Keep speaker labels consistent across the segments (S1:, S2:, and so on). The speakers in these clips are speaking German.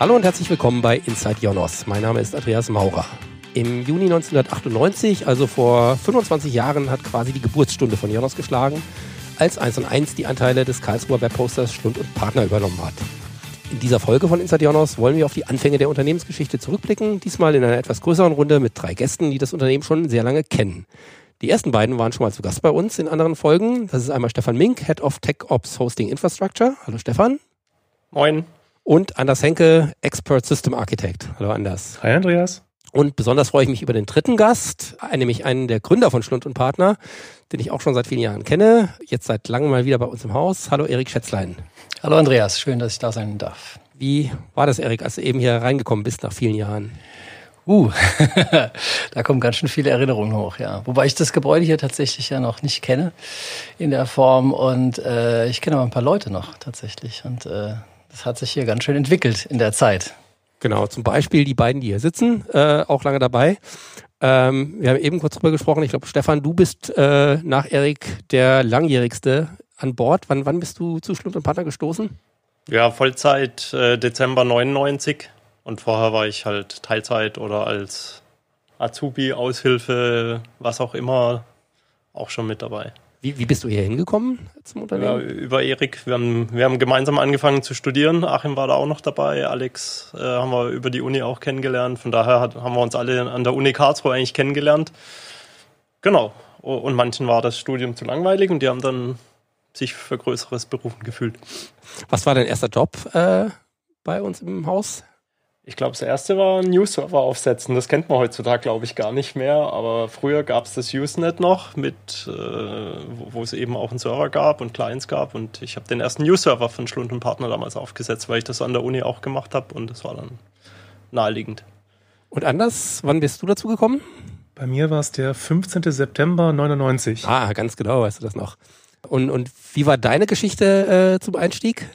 S1: Hallo und herzlich willkommen bei Inside Jonos. Mein Name ist Andreas Maurer. Im Juni 1998, also vor 25 Jahren, hat quasi die Geburtsstunde von Jonos geschlagen, als 1 und 1 die Anteile des Karlsruher Webposters Stund und Partner übernommen hat. In dieser Folge von Inside Jonas wollen wir auf die Anfänge der Unternehmensgeschichte zurückblicken, diesmal in einer etwas größeren Runde mit drei Gästen, die das Unternehmen schon sehr lange kennen. Die ersten beiden waren schon mal zu Gast bei uns in anderen Folgen. Das ist einmal Stefan Mink, Head of Tech Ops Hosting Infrastructure. Hallo Stefan.
S2: Moin.
S1: Und Anders Henke, Expert System Architect. Hallo Anders.
S3: Hi Andreas.
S1: Und besonders freue ich mich über den dritten Gast, nämlich einen der Gründer von Schlund und Partner, den ich auch schon seit vielen Jahren kenne, jetzt seit langem mal wieder bei uns im Haus. Hallo Erik Schätzlein.
S4: Hallo Andreas, schön, dass ich da sein darf.
S1: Wie war das, Erik, als du eben hier reingekommen bist nach vielen Jahren?
S4: Uh, da kommen ganz schön viele Erinnerungen hoch, ja. Wobei ich das Gebäude hier tatsächlich ja noch nicht kenne in der Form und äh, ich kenne aber ein paar Leute noch tatsächlich und äh, das hat sich hier ganz schön entwickelt in der Zeit.
S1: Genau, zum Beispiel die beiden, die hier sitzen, äh, auch lange dabei. Ähm, wir haben eben kurz drüber gesprochen. Ich glaube, Stefan, du bist äh, nach Erik der langjährigste an Bord. Wann, wann bist du zu Schlund und Partner gestoßen?
S2: Ja, Vollzeit äh, Dezember 99 und vorher war ich halt Teilzeit oder als Azubi, Aushilfe, was auch immer, auch schon mit dabei.
S1: Wie, wie bist du hier hingekommen zum Unternehmen?
S2: Ja, über Erik. Wir haben, wir haben gemeinsam angefangen zu studieren. Achim war da auch noch dabei. Alex äh, haben wir über die Uni auch kennengelernt. Von daher hat, haben wir uns alle an der Uni Karlsruhe eigentlich kennengelernt. Genau. Und manchen war das Studium zu langweilig und die haben dann sich für größeres berufen gefühlt.
S1: Was war dein erster Job äh, bei uns im Haus?
S2: Ich glaube, das erste war ein News-Server aufsetzen. Das kennt man heutzutage, glaube ich, gar nicht mehr. Aber früher gab es das Usenet noch, mit, äh, wo, es eben auch einen Server gab und Clients gab. Und ich habe den ersten News-Server von Schlund und Partner damals aufgesetzt, weil ich das an der Uni auch gemacht habe. Und das war dann naheliegend.
S1: Und anders, wann bist du dazu gekommen?
S3: Bei mir war es der 15. September 99.
S1: Ah, ganz genau, weißt du das noch. Und, und wie war deine Geschichte äh, zum Einstieg?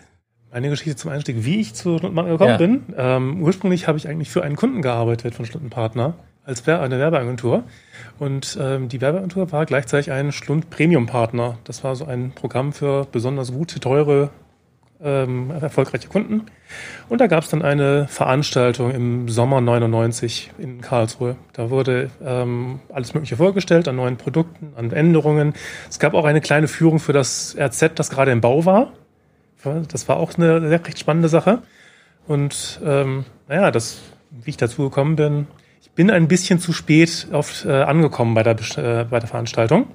S3: Meine Geschichte zum Einstieg, wie ich zu Stundenpartner gekommen ja. bin. Ähm, ursprünglich habe ich eigentlich für einen Kunden gearbeitet von Stundenpartner als eine Werbeagentur. Und ähm, die Werbeagentur war gleichzeitig ein Schlund Premium Partner. Das war so ein Programm für besonders gute, teure, ähm, erfolgreiche Kunden. Und da gab es dann eine Veranstaltung im Sommer 99 in Karlsruhe. Da wurde ähm, alles Mögliche vorgestellt an neuen Produkten, an Änderungen. Es gab auch eine kleine Führung für das RZ, das gerade im Bau war. Das war auch eine sehr recht spannende Sache. Und ähm, naja, das, wie ich dazu gekommen bin, ich bin ein bisschen zu spät oft äh, angekommen bei der, äh, bei der Veranstaltung,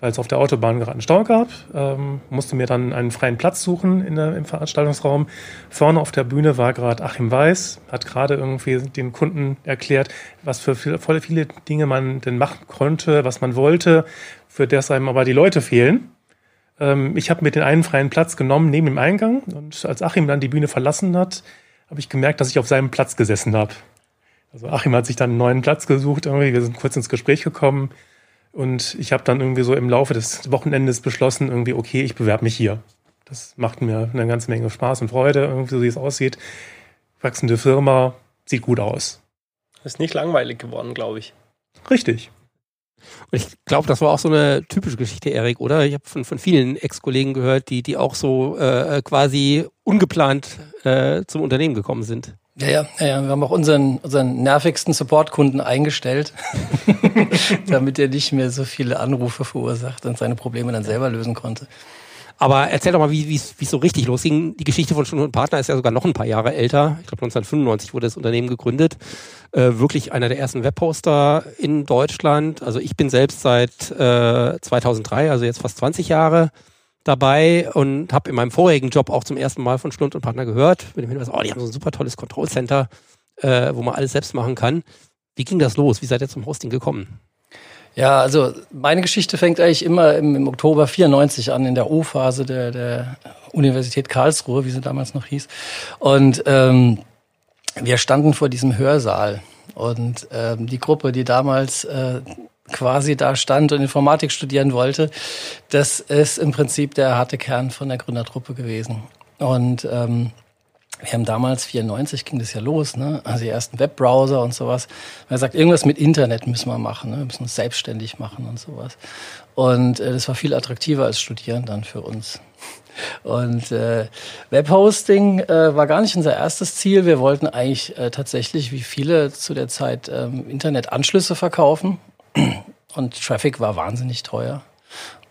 S3: weil es auf der Autobahn gerade einen Stau gab. Ähm, musste mir dann einen freien Platz suchen in der, im Veranstaltungsraum. Vorne auf der Bühne war gerade Achim Weiß, hat gerade irgendwie den Kunden erklärt, was für viele, viele Dinge man denn machen konnte, was man wollte, für das einem aber die Leute fehlen. Ähm, ich habe mir den einen freien Platz genommen neben dem Eingang und als Achim dann die Bühne verlassen hat, habe ich gemerkt, dass ich auf seinem Platz gesessen habe. Also Achim hat sich dann einen neuen Platz gesucht, irgendwie, wir sind kurz ins Gespräch gekommen und ich habe dann irgendwie so im Laufe des Wochenendes beschlossen, irgendwie, okay, ich bewerbe mich hier. Das macht mir eine ganze Menge Spaß und Freude, irgendwie so wie es aussieht. Wachsende Firma, sieht gut aus.
S2: Ist nicht langweilig geworden, glaube ich.
S3: Richtig.
S1: Und ich glaube, das war auch so eine typische Geschichte, Erik, oder? Ich habe von, von vielen Ex-Kollegen gehört, die, die auch so äh, quasi ungeplant äh, zum Unternehmen gekommen sind.
S4: Ja, ja, ja, wir haben auch unseren, unseren nervigsten Support-Kunden eingestellt, damit er nicht mehr so viele Anrufe verursacht und seine Probleme dann selber lösen konnte.
S1: Aber erzähl doch mal, wie es so richtig losging. Die Geschichte von Stunde und Partner ist ja sogar noch ein paar Jahre älter. Ich glaube 1995 wurde das Unternehmen gegründet. Äh, wirklich einer der ersten Webposter in Deutschland. Also ich bin selbst seit äh, 2003, also jetzt fast 20 Jahre dabei und habe in meinem vorigen Job auch zum ersten Mal von Schlund und Partner gehört. Mit dem Hinweis, oh, die haben so ein super tolles Control Center, äh, wo man alles selbst machen kann. Wie ging das los? Wie seid ihr zum Hosting gekommen?
S4: Ja, also meine Geschichte fängt eigentlich immer im, im Oktober 94 an, in der O-Phase der, der Universität Karlsruhe, wie sie damals noch hieß. Und ähm, wir standen vor diesem Hörsaal. Und ähm, die Gruppe, die damals äh, quasi da stand und Informatik studieren wollte, das ist im Prinzip der harte Kern von der Gründertruppe gewesen. Und ähm, wir haben damals, 94 ging das ja los, ne? also die ersten Webbrowser und sowas. Man sagt, irgendwas mit Internet müssen wir machen, ne? wir müssen uns selbstständig machen und sowas. Und äh, das war viel attraktiver als Studieren dann für uns. Und äh, Webhosting äh, war gar nicht unser erstes Ziel. Wir wollten eigentlich äh, tatsächlich, wie viele zu der Zeit, ähm, Internetanschlüsse verkaufen. Und Traffic war wahnsinnig teuer.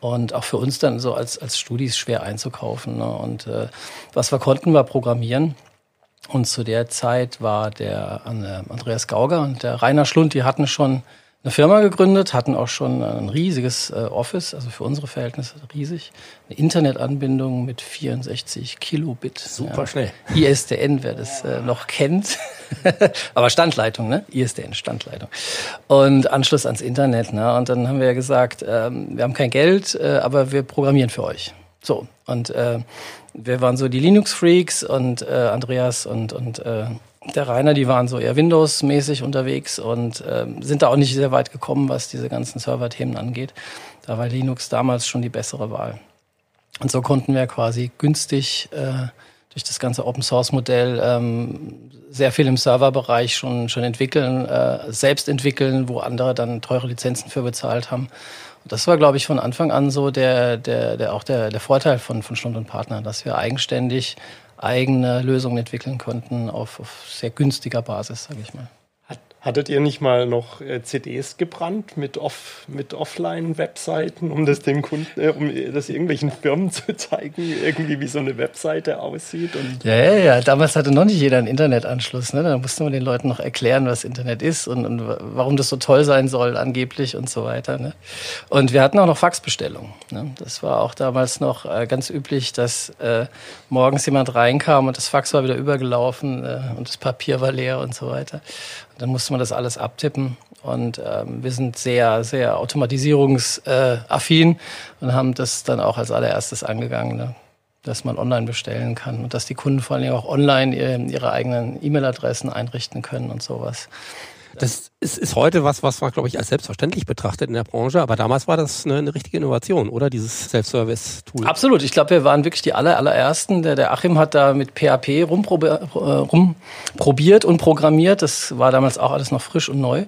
S4: Und auch für uns dann so als, als Studis schwer einzukaufen. Ne? Und äh, was wir konnten, war programmieren. Und zu der Zeit war der Andreas Gauger und der Rainer Schlund, die hatten schon eine Firma gegründet, hatten auch schon ein riesiges äh, Office, also für unsere Verhältnisse riesig. Eine Internetanbindung mit 64 Kilobit.
S1: Super ja. schnell.
S4: ISDN, wer das äh, noch kennt. Aber Standleitung, ne? ISDN, Standleitung. Und Anschluss ans Internet. Ne? Und dann haben wir ja gesagt, ähm, wir haben kein Geld, äh, aber wir programmieren für euch. So. Und äh, wir waren so die Linux-Freaks und äh, Andreas und, und äh, der Rainer, die waren so eher Windows-mäßig unterwegs und äh, sind da auch nicht sehr weit gekommen, was diese ganzen Server-Themen angeht. Da war Linux damals schon die bessere Wahl. Und so konnten wir quasi günstig äh, durch das ganze Open-Source-Modell ähm, sehr viel im Serverbereich schon, schon entwickeln, äh, selbst entwickeln, wo andere dann teure Lizenzen für bezahlt haben. Und das war, glaube ich, von Anfang an so der, der, der auch der, der Vorteil von, von Stund und Partner, dass wir eigenständig eigene Lösungen entwickeln konnten auf, auf sehr günstiger Basis, sage ich mal.
S2: Hattet ihr nicht mal noch äh, CDs gebrannt mit, off, mit Offline-Webseiten, um das den Kunden, äh, um das irgendwelchen Firmen zu zeigen, irgendwie wie so eine Webseite aussieht?
S4: Ja, ja, ja. Damals hatte noch nicht jeder einen Internetanschluss. Ne? Da musste man den Leuten noch erklären, was Internet ist und, und warum das so toll sein soll, angeblich und so weiter. Ne? Und wir hatten auch noch Faxbestellungen. Ne? Das war auch damals noch äh, ganz üblich, dass äh, morgens jemand reinkam und das Fax war wieder übergelaufen äh, und das Papier war leer und so weiter. Dann musste man das alles abtippen. Und ähm, wir sind sehr, sehr automatisierungsaffin und haben das dann auch als allererstes angegangen, ne? dass man online bestellen kann und dass die Kunden vor allem auch online ihre, ihre eigenen E-Mail-Adressen einrichten können und sowas.
S1: Das ist, ist heute was, was man, glaube ich, als selbstverständlich betrachtet in der Branche, aber damals war das eine, eine richtige Innovation, oder? Dieses Self-Service-Tool.
S4: Absolut. Ich glaube, wir waren wirklich die aller, allerersten. Der, der Achim hat da mit PHP rumprobiert rum und programmiert. Das war damals auch alles noch frisch und neu.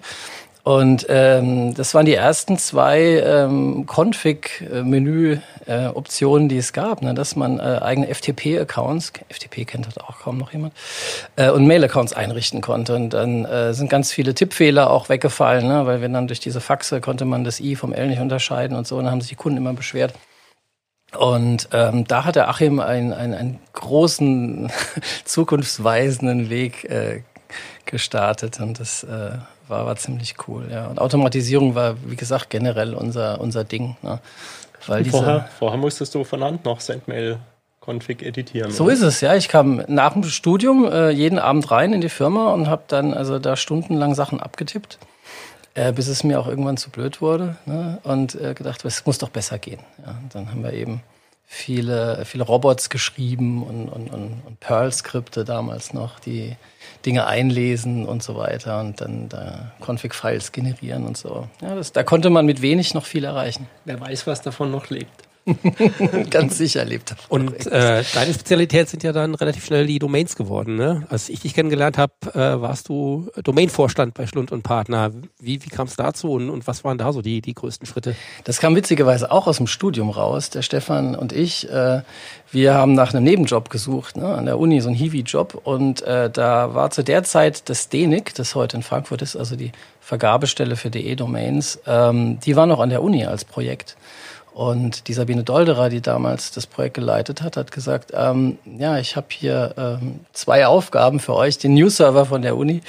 S4: Und ähm, das waren die ersten zwei ähm, Config-Menü-Optionen, die es gab, ne? dass man äh, eigene FTP-Accounts, FTP kennt halt auch kaum noch jemand, äh, und Mail-Accounts einrichten konnte. Und dann äh, sind ganz viele Tippfehler auch weggefallen, ne? weil wenn dann durch diese Faxe konnte man das I vom L nicht unterscheiden und so, und dann haben sich die Kunden immer beschwert. Und ähm, da hat der Achim einen, einen, einen großen, zukunftsweisenden Weg äh, gestartet und das äh, war, war ziemlich cool. Ja. Und Automatisierung war, wie gesagt, generell unser, unser Ding. Ne?
S2: Weil vorher, vorher musstest du von Hand noch Sendmail Config editieren.
S4: So oder? ist es, ja. Ich kam nach dem Studium äh, jeden Abend rein in die Firma und habe dann also da stundenlang Sachen abgetippt, äh, bis es mir auch irgendwann zu blöd wurde ne? und äh, gedacht, es muss doch besser gehen. Ja. Dann haben wir eben viele, viele Robots geschrieben und, und, und, und Perl-Skripte damals noch, die Dinge einlesen und so weiter und dann da Config-Files generieren und so. Ja, das, da konnte man mit wenig noch viel erreichen.
S2: Wer weiß, was davon noch lebt.
S4: Ganz sicher lebt er.
S1: Und äh, deine Spezialität sind ja dann relativ schnell die Domains geworden. Ne? Als ich dich kennengelernt habe, äh, warst du Domainvorstand bei Schlund und Partner. Wie, wie kam es dazu und, und was waren da so die, die größten Schritte?
S4: Das kam witzigerweise auch aus dem Studium raus. Der Stefan und ich, äh, wir haben nach einem Nebenjob gesucht, ne? an der Uni, so ein Hiwi-Job. Und äh, da war zu der Zeit das DENIC, das heute in Frankfurt ist, also die Vergabestelle für DE-Domains, ähm, die war noch an der Uni als Projekt. Und die Sabine Dolderer, die damals das Projekt geleitet hat, hat gesagt, ähm, ja, ich habe hier ähm, zwei Aufgaben für euch, den News-Server von der Uni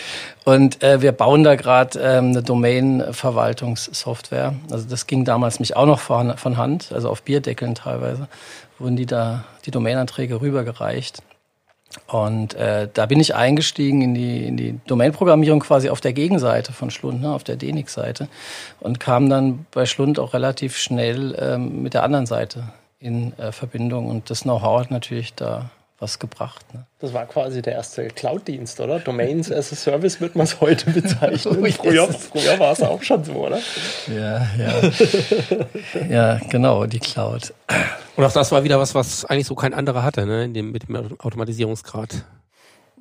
S4: und äh, wir bauen da gerade ähm, eine Domain-Verwaltungssoftware. Also das ging damals mich auch noch von, von Hand, also auf Bierdeckeln teilweise, wurden die da die Domainanträge rübergereicht. Und äh, da bin ich eingestiegen in die, in die Domain-Programmierung quasi auf der Gegenseite von Schlund, ne, auf der DENIC-Seite. Und kam dann bei Schlund auch relativ schnell ähm, mit der anderen Seite in äh, Verbindung. Und das Know-how hat natürlich da was gebracht. Ne?
S2: Das war quasi der erste Cloud-Dienst, oder? Domains as a Service wird man es heute bezeichnen. oh, früher früher war es auch schon so, oder?
S4: Ja, ja. ja, genau, die Cloud.
S1: Und auch das war wieder was, was eigentlich so kein anderer hatte, ne? In dem, mit dem Automatisierungsgrad.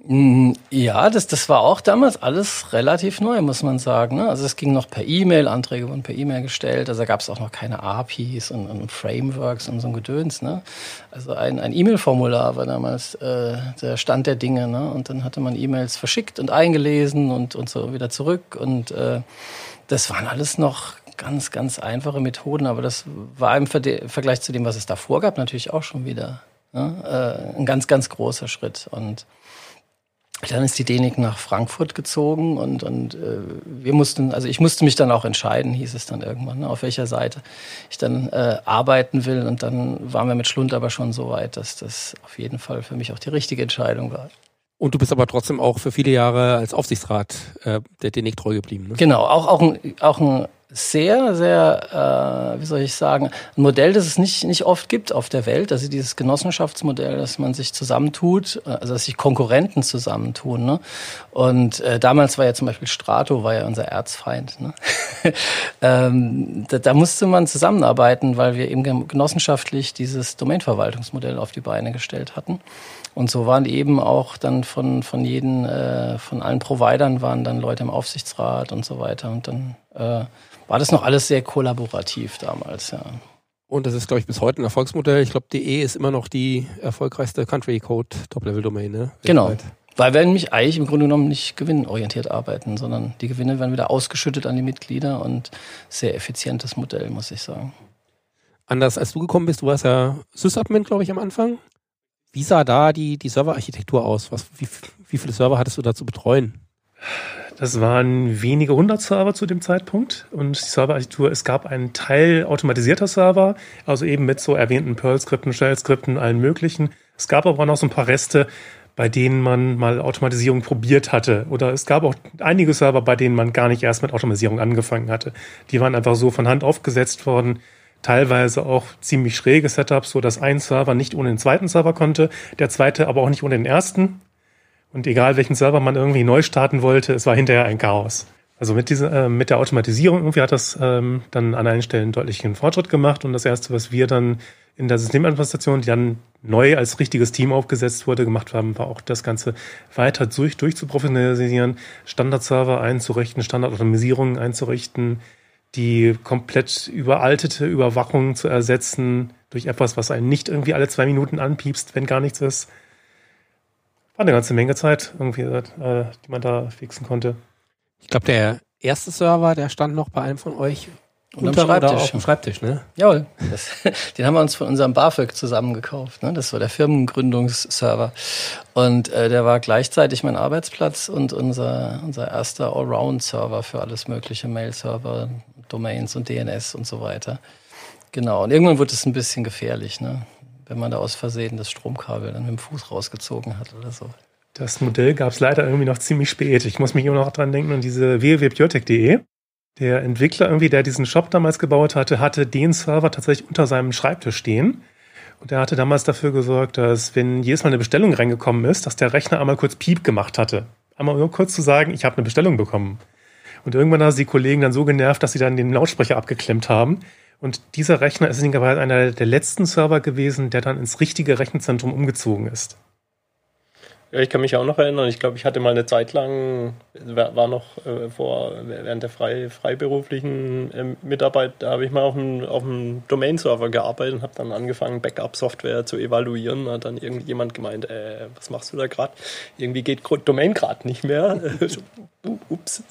S4: Mm, ja, das, das war auch damals alles relativ neu, muss man sagen. Ne? Also es ging noch per E-Mail, Anträge wurden per E-Mail gestellt, also da gab es auch noch keine APIs und, und, Frameworks und so ein Gedöns. Ne? Also ein, ein E-Mail-Formular war damals äh, der Stand der Dinge. Ne? Und dann hatte man E-Mails verschickt und eingelesen und, und so wieder zurück. Und äh, das waren alles noch ganz, ganz einfache Methoden, aber das war im Vergleich zu dem, was es davor gab, natürlich auch schon wieder ne? äh, ein ganz, ganz großer Schritt. Und dann ist die Denik nach Frankfurt gezogen und, und äh, wir mussten, also ich musste mich dann auch entscheiden, hieß es dann irgendwann, ne, auf welcher Seite ich dann äh, arbeiten will. Und dann waren wir mit Schlund aber schon so weit, dass das auf jeden Fall für mich auch die richtige Entscheidung war.
S1: Und du bist aber trotzdem auch für viele Jahre als Aufsichtsrat äh, der Denik treu geblieben. Ne?
S4: Genau, auch, auch, ein, auch ein sehr, sehr, äh, wie soll ich sagen, ein Modell, das es nicht, nicht oft gibt auf der Welt. Also dieses Genossenschaftsmodell, dass man sich zusammentut, äh, also dass sich Konkurrenten zusammentun. Ne? Und äh, damals war ja zum Beispiel Strato, war ja unser Erzfeind. Ne? ähm, da, da musste man zusammenarbeiten, weil wir eben genossenschaftlich dieses Domainverwaltungsmodell auf die Beine gestellt hatten. Und so waren eben auch dann von, von jeden, äh, von allen Providern waren dann Leute im Aufsichtsrat und so weiter. Und dann äh, war das noch alles sehr kollaborativ damals, ja.
S1: Und das ist, glaube ich, bis heute ein Erfolgsmodell. Ich glaube, DE ist immer noch die erfolgreichste Country Code Top-Level-Domain, ne?
S4: Genau. Weil wir nämlich eigentlich im Grunde genommen nicht gewinnorientiert arbeiten, sondern die Gewinne werden wieder ausgeschüttet an die Mitglieder und sehr effizientes Modell, muss ich sagen.
S1: Anders als du gekommen bist, du warst ja Sysadmin, glaube ich, am Anfang. Wie sah da die, die Serverarchitektur aus? Was, wie, wie viele Server hattest du da zu betreuen?
S3: Das waren wenige hundert Server zu dem Zeitpunkt und die Serverarchitektur, es gab einen Teil automatisierter Server, also eben mit so erwähnten Perl-Skripten, Shell-Skripten, allen möglichen. Es gab aber auch noch so ein paar Reste, bei denen man mal Automatisierung probiert hatte. Oder es gab auch einige Server, bei denen man gar nicht erst mit Automatisierung angefangen hatte. Die waren einfach so von Hand aufgesetzt worden. Teilweise auch ziemlich schräge Setups, so dass ein Server nicht ohne den zweiten Server konnte, der zweite aber auch nicht ohne den ersten. Und egal welchen Server man irgendwie neu starten wollte, es war hinterher ein Chaos. Also mit, dieser, äh, mit der Automatisierung irgendwie hat das ähm, dann an einigen Stellen deutlichen Fortschritt gemacht. Und das Erste, was wir dann in der Systemadministration, die dann neu als richtiges Team aufgesetzt wurde, gemacht haben, war auch das Ganze weiter durch, durchzuprofessionalisieren, Standardserver einzurichten, Standardautomatisierung einzurichten, die komplett überaltete Überwachung zu ersetzen durch etwas, was einen nicht irgendwie alle zwei Minuten anpiepst, wenn gar nichts ist. War eine ganze Menge Zeit, irgendwie, äh, die man da fixen konnte.
S1: Ich glaube, der erste Server, der stand noch bei einem von euch
S4: und am Schreibtisch. Auf
S1: dem Schreibtisch, ne?
S4: Jawohl. Das, den haben wir uns von unserem BAföG zusammengekauft. Ne? Das war der Firmengründungsserver. Und äh, der war gleichzeitig mein Arbeitsplatz und unser, unser erster Allround-Server für alles mögliche, Mail-Server, Domains und DNS und so weiter. Genau. Und irgendwann wurde es ein bisschen gefährlich, ne? Wenn man da aus Versehen das Stromkabel dann mit dem Fuß rausgezogen hat oder so.
S3: Das Modell gab es leider irgendwie noch ziemlich spät. Ich muss mich immer noch dran denken an diese www.biotech.de. Der Entwickler irgendwie, der diesen Shop damals gebaut hatte, hatte den Server tatsächlich unter seinem Schreibtisch stehen. Und er hatte damals dafür gesorgt, dass wenn jedes Mal eine Bestellung reingekommen ist, dass der Rechner einmal kurz Piep gemacht hatte. Einmal nur kurz zu sagen, ich habe eine Bestellung bekommen. Und irgendwann haben die Kollegen dann so genervt, dass sie dann den Lautsprecher abgeklemmt haben. Und dieser Rechner ist einer der letzten Server gewesen, der dann ins richtige Rechenzentrum umgezogen ist.
S2: Ja, ich kann mich auch noch erinnern. Ich glaube, ich hatte mal eine Zeit lang, war noch äh, vor, während der frei, freiberuflichen äh, Mitarbeit, da habe ich mal auf einem, auf einem Domain-Server gearbeitet und habe dann angefangen, Backup-Software zu evaluieren. Da hat dann irgendjemand gemeint, äh, was machst du da gerade? Irgendwie geht Domain gerade nicht mehr. Ups.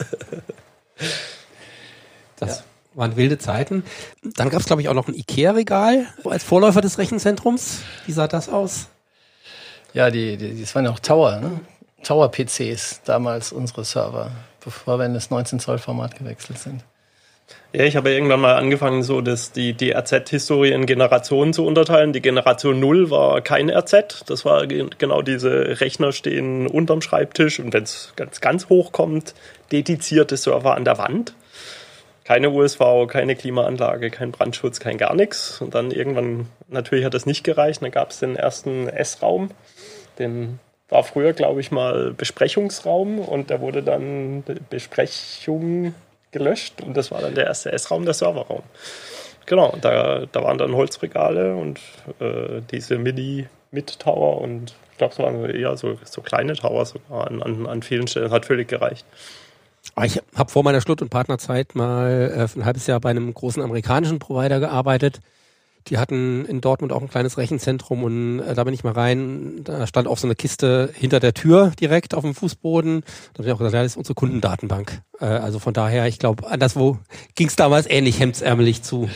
S1: Das ja. Waren wilde Zeiten. Dann gab es, glaube ich, auch noch ein IKEA-Regal als Vorläufer des Rechenzentrums. Wie sah das aus?
S4: Ja, die, die, das waren ja auch Tower, ne? Tower-PCs, damals unsere Server, bevor wir in das 19-Zoll-Format gewechselt sind.
S2: Ja, ich habe irgendwann mal angefangen, so das, die, die RZ-Historie in Generationen zu unterteilen. Die Generation 0 war kein RZ. Das war genau diese Rechner stehen unterm Schreibtisch und wenn es ganz, ganz hoch kommt, dedizierte Server an der Wand. Keine USV, keine Klimaanlage, kein Brandschutz, kein gar nichts. Und dann irgendwann, natürlich hat das nicht gereicht. Dann gab es den ersten S-Raum den war früher, glaube ich, mal Besprechungsraum und der wurde dann Besprechung gelöscht und das war dann der erste S-Raum, der Serverraum. Genau, da, da waren dann Holzregale und äh, diese Mini-Mid-Tower und ich glaube, es waren eher so, so kleine Tower sogar an, an, an vielen Stellen. Hat völlig gereicht.
S1: Ich habe vor meiner Schlutt- und Partnerzeit mal äh, ein halbes Jahr bei einem großen amerikanischen Provider gearbeitet. Die hatten in Dortmund auch ein kleines Rechenzentrum und äh, da bin ich mal rein. Da stand auch so eine Kiste hinter der Tür direkt auf dem Fußboden. Da habe ich auch gesagt, ja, das ist unsere Kundendatenbank. Äh, also von daher, ich glaube, anderswo ging es damals ähnlich hemdsärmelig zu.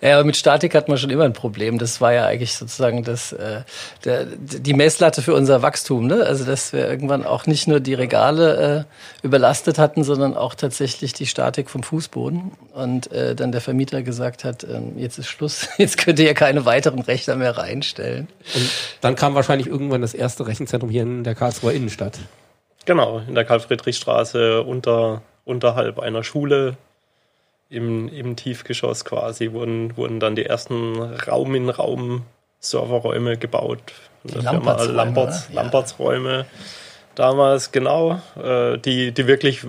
S4: Ja, aber mit Statik hat man schon immer ein Problem. Das war ja eigentlich sozusagen das, äh, der, die Messlatte für unser Wachstum. Ne? Also dass wir irgendwann auch nicht nur die Regale äh, überlastet hatten, sondern auch tatsächlich die Statik vom Fußboden. Und äh, dann der Vermieter gesagt hat, äh, jetzt ist Schluss, jetzt könnt ihr ja keine weiteren Rechner mehr reinstellen.
S1: Und dann kam wahrscheinlich irgendwann das erste Rechenzentrum hier in der Karlsruher Innenstadt.
S2: Genau, in der Karl-Friedrich-Straße unter unterhalb einer Schule im, im Tiefgeschoss quasi wurden, wurden dann die ersten Raum-in-Raum-Serverräume gebaut.
S4: Die Lamperts-Räume,
S2: Lamperts, Lamperts-Räume damals, genau, äh, die, die wirklich,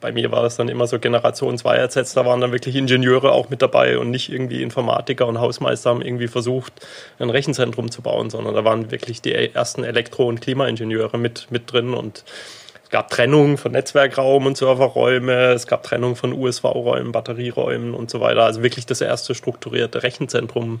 S2: bei mir war das dann immer so Generation 2 ersetzt, da waren dann wirklich Ingenieure auch mit dabei und nicht irgendwie Informatiker und Hausmeister haben irgendwie versucht, ein Rechenzentrum zu bauen, sondern da waren wirklich die ersten Elektro- und Klimaingenieure mit, mit drin und es gab Trennung von Netzwerkraum und Serverräume, es gab Trennung von USV-Räumen, Batterieräumen und so weiter. Also wirklich das erste strukturierte Rechenzentrum,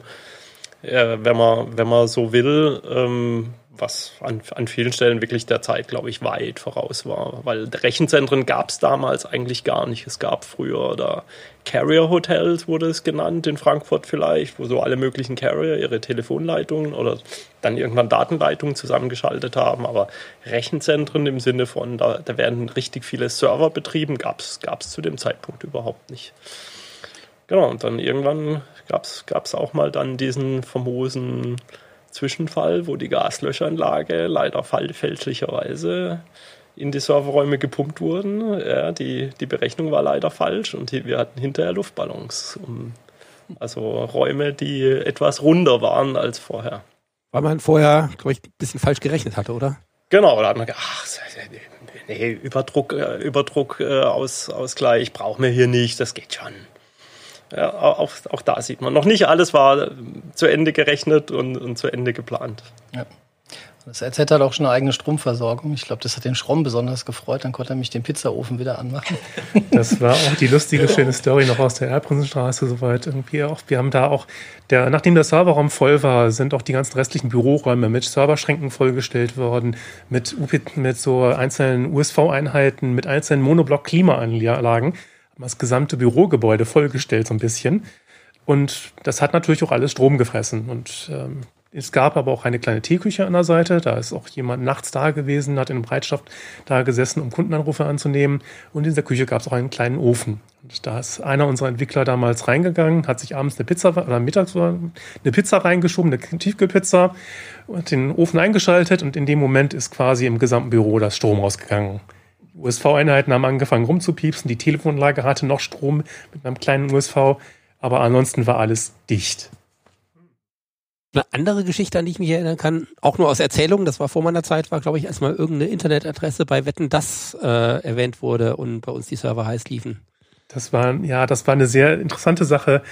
S2: äh, wenn, man, wenn man so will. Ähm, was an, an vielen Stellen wirklich der Zeit, glaube ich, weit voraus war. Weil Rechenzentren gab es damals eigentlich gar nicht. Es gab früher da Carrier Hotels, wurde es genannt, in Frankfurt vielleicht, wo so alle möglichen Carrier ihre Telefonleitungen oder dann irgendwann Datenleitungen zusammengeschaltet haben. Aber Rechenzentren im Sinne von, da, da werden richtig viele Server betrieben, gab es zu dem Zeitpunkt überhaupt nicht. Genau, und dann irgendwann gab es auch mal dann diesen famosen Zwischenfall, wo die Gaslöschanlage leider fälschlicherweise in die Serverräume gepumpt wurden. Ja, die, die Berechnung war leider falsch und wir hatten hinterher Luftballons. Also Räume, die etwas runder waren als vorher.
S1: Weil man vorher, glaube ich, ein bisschen falsch gerechnet hatte, oder?
S2: Genau, da hat man gedacht, ach, nee, Überdruck, äh, Überdruck äh, aus, Ausgleich brauchen wir hier nicht, das geht schon. Ja, auch, auch da sieht man, noch nicht alles war zu Ende gerechnet und, und zu Ende geplant. Ja.
S4: Das RZ hat auch schon eine eigene Stromversorgung. Ich glaube, das hat den Schromm besonders gefreut. Dann konnte er mich den Pizzaofen wieder anmachen.
S3: Das war auch die lustige, schöne Story noch aus der Erprinzenstraße soweit. Irgendwie auch. Wir haben da auch, der, nachdem der Serverraum voll war, sind auch die ganzen restlichen Büroräume mit Serverschränken vollgestellt worden, mit, UP, mit so einzelnen USV-Einheiten, mit einzelnen Monoblock-Klimaanlagen das gesamte Bürogebäude vollgestellt so ein bisschen. Und das hat natürlich auch alles Strom gefressen. Und ähm, es gab aber auch eine kleine Teeküche an der Seite. Da ist auch jemand nachts da gewesen, hat in Bereitschaft da gesessen, um Kundenanrufe anzunehmen. Und in dieser Küche gab es auch einen kleinen Ofen. Und da ist einer unserer Entwickler damals reingegangen, hat sich abends eine Pizza oder mittags eine Pizza reingeschoben, eine Tiefkühlpizza, und den Ofen eingeschaltet. Und in dem Moment ist quasi im gesamten Büro das Strom ausgegangen. USV-Einheiten haben angefangen rumzupiepsen, die Telefonlage hatte noch Strom mit einem kleinen USV, aber ansonsten war alles dicht.
S1: Eine andere Geschichte, an die ich mich erinnern kann, auch nur aus Erzählungen, das war vor meiner Zeit, war, glaube ich, erstmal irgendeine Internetadresse bei Wetten, das äh, erwähnt wurde und bei uns die Server heiß liefen.
S3: Das war, ja, das war eine sehr interessante Sache.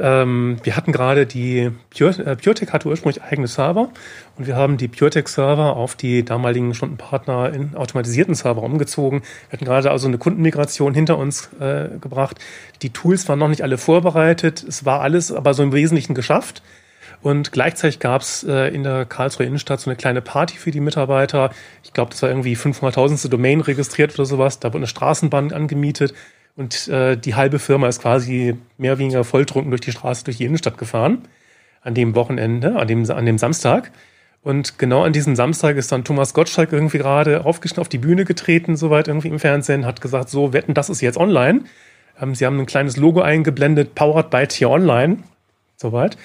S3: Ähm, wir hatten gerade die Pure, äh, PureTech hatte ursprünglich eigene Server und wir haben die PureTech-Server auf die damaligen Stundenpartner in automatisierten Server umgezogen. Wir hatten gerade also eine Kundenmigration hinter uns äh, gebracht. Die Tools waren noch nicht alle vorbereitet. Es war alles aber so im Wesentlichen geschafft. Und gleichzeitig gab es äh, in der Karlsruher Innenstadt so eine kleine Party für die Mitarbeiter. Ich glaube, das war irgendwie 500.000. Domain registriert oder sowas. Da wurde eine Straßenbahn angemietet. Und äh, die halbe Firma ist quasi mehr oder weniger volltrunken durch die Straße, durch die Innenstadt gefahren. An dem Wochenende, an dem, an dem Samstag. Und genau an diesem Samstag ist dann Thomas Gottschalk irgendwie gerade aufgeschnitten auf die Bühne getreten, soweit irgendwie im Fernsehen, hat gesagt, so, wetten, das ist jetzt online. Ähm, sie haben ein kleines Logo eingeblendet, powered by T-Online, soweit.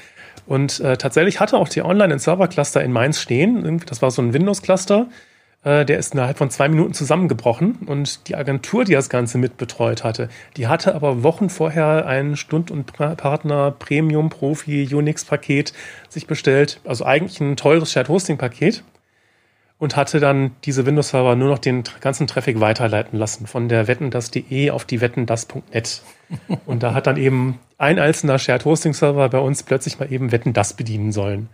S3: Und äh, tatsächlich hatte auch T-Online ein Server-Cluster in Mainz stehen. Das war so ein Windows-Cluster. Äh, der ist innerhalb von zwei Minuten zusammengebrochen und die Agentur, die das Ganze mitbetreut hatte, die hatte aber Wochen vorher ein Stund- und Partner Premium Profi Unix Paket sich bestellt, also eigentlich ein teures Shared Hosting Paket und hatte dann diese Windows Server nur noch den ganzen Traffic weiterleiten lassen von der wettendas.de auf die wettendas.net. Und da hat dann eben ein einzelner Shared Hosting Server bei uns plötzlich mal eben wettendas bedienen sollen.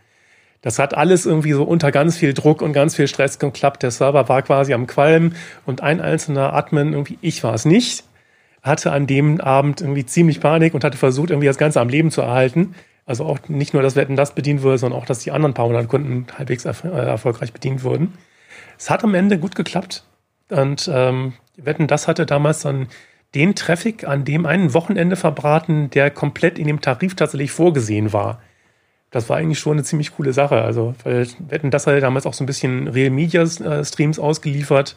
S3: Das hat alles irgendwie so unter ganz viel Druck und ganz viel Stress geklappt. Der Server war quasi am Qualmen und ein einzelner Admin, irgendwie, ich war es nicht, hatte an dem Abend irgendwie ziemlich Panik und hatte versucht, irgendwie das Ganze am Leben zu erhalten. Also auch nicht nur, dass Wetten das bedient wurde, sondern auch, dass die anderen paar hundert Kunden halbwegs erf äh, erfolgreich bedient wurden. Es hat am Ende gut geklappt. Und ähm, Wetten das hatte damals dann den Traffic an dem einen Wochenende verbraten, der komplett in dem Tarif tatsächlich vorgesehen war das war eigentlich schon eine ziemlich coole Sache. Also, weil wir hatten das halt damals auch so ein bisschen Real Media äh, Streams ausgeliefert,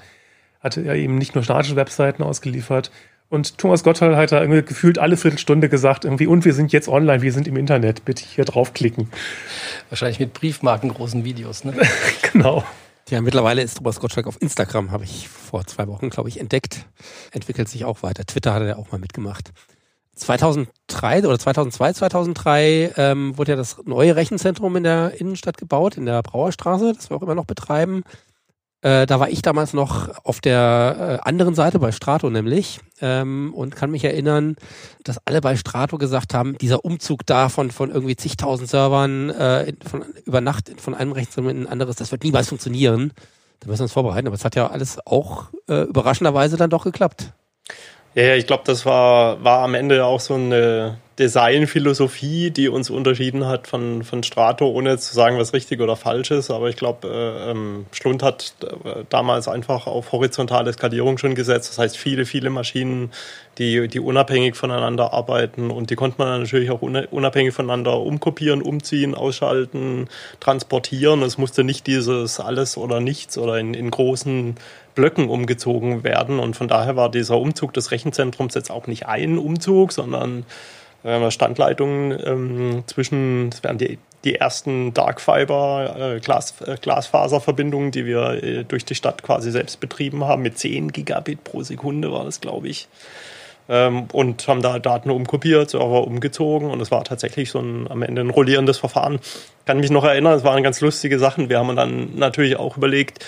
S3: hatte ja eben nicht nur statische Webseiten ausgeliefert. Und Thomas Gottschall hat da irgendwie gefühlt alle Viertelstunde gesagt, irgendwie, und wir sind jetzt online, wir sind im Internet, bitte hier draufklicken.
S4: Wahrscheinlich mit Briefmarken großen Videos, ne?
S3: genau.
S1: Ja, mittlerweile ist Thomas Gottschalk auf Instagram, habe ich vor zwei Wochen, glaube ich, entdeckt. Entwickelt sich auch weiter. Twitter hat er auch mal mitgemacht. 2003 oder 2002, 2003 ähm, wurde ja das neue Rechenzentrum in der Innenstadt gebaut, in der Brauerstraße, das wir auch immer noch betreiben. Äh, da war ich damals noch auf der äh, anderen Seite bei Strato nämlich ähm, und kann mich erinnern, dass alle bei Strato gesagt haben, dieser Umzug da von, von irgendwie zigtausend Servern äh, von, über Nacht von einem Rechenzentrum in ein anderes, das wird niemals funktionieren. Da müssen wir uns vorbereiten, aber es hat ja alles auch äh, überraschenderweise dann doch geklappt.
S2: Ja, ich glaube, das war, war am Ende auch so eine Designphilosophie, die uns unterschieden hat von, von Strato, ohne zu sagen, was richtig oder falsch ist. Aber ich glaube, äh, ähm, Schlund hat äh, damals einfach auf horizontale Skalierung schon gesetzt. Das heißt, viele, viele Maschinen, die, die unabhängig voneinander arbeiten und die konnte man natürlich auch unabhängig voneinander umkopieren, umziehen, ausschalten, transportieren. Es musste nicht dieses alles oder nichts oder in, in großen Blöcken umgezogen werden. Und von daher war dieser Umzug des Rechenzentrums jetzt auch nicht ein Umzug, sondern äh, Standleitungen ähm, zwischen, das wären die, die ersten Darkfiber äh, Glas, äh, Glasfaserverbindungen, die wir äh, durch die Stadt quasi selbst betrieben haben, mit 10 Gigabit pro Sekunde war das, glaube ich. Ähm, und haben da Daten umkopiert, Server umgezogen und es war tatsächlich so ein am Ende ein rollierendes Verfahren. Kann mich noch erinnern, es waren ganz lustige Sachen. Wir haben dann natürlich auch überlegt,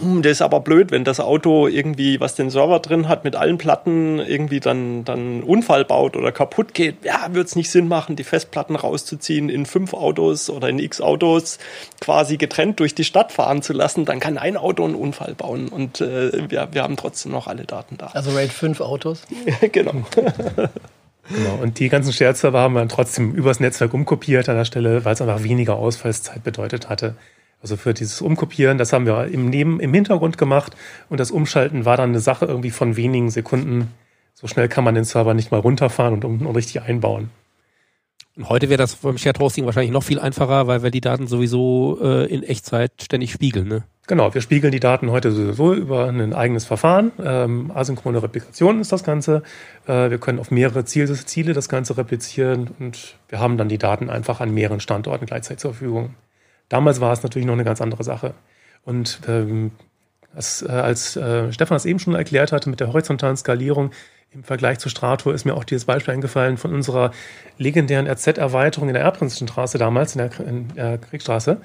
S2: hm, das ist aber blöd, wenn das Auto irgendwie, was den Server drin hat, mit allen Platten irgendwie dann, dann Unfall baut oder kaputt geht. Ja, wird es nicht Sinn machen, die Festplatten rauszuziehen, in fünf Autos oder in x Autos quasi getrennt durch die Stadt fahren zu lassen. Dann kann ein Auto einen Unfall bauen und äh, wir, wir haben trotzdem noch alle Daten da.
S4: Also RAID fünf Autos?
S2: genau.
S3: Genau, und die ganzen Shared-Server haben wir dann trotzdem übers Netzwerk umkopiert an der Stelle, weil es einfach weniger Ausfallszeit bedeutet hatte. Also für dieses Umkopieren, das haben wir im, Neben, im Hintergrund gemacht und das Umschalten war dann eine Sache irgendwie von wenigen Sekunden. So schnell kann man den Server nicht mal runterfahren und, und richtig einbauen.
S1: Und heute wäre das beim Shared Hosting wahrscheinlich noch viel einfacher, weil wir die Daten sowieso äh, in Echtzeit ständig spiegeln. Ne?
S3: Genau, wir spiegeln die Daten heute sowieso über ein eigenes Verfahren. Ähm, asynchrone Replikation ist das Ganze. Äh, wir können auf mehrere Ziele, Ziele das Ganze replizieren und wir haben dann die Daten einfach an mehreren Standorten gleichzeitig zur Verfügung. Damals war es natürlich noch eine ganz andere Sache. Und ähm, das, äh, als äh, Stefan es eben schon erklärt hatte mit der horizontalen Skalierung im Vergleich zu Strato, ist mir auch dieses Beispiel eingefallen von unserer legendären RZ-Erweiterung in der Erbprinzenstraße damals, in der, in der Kriegstraße.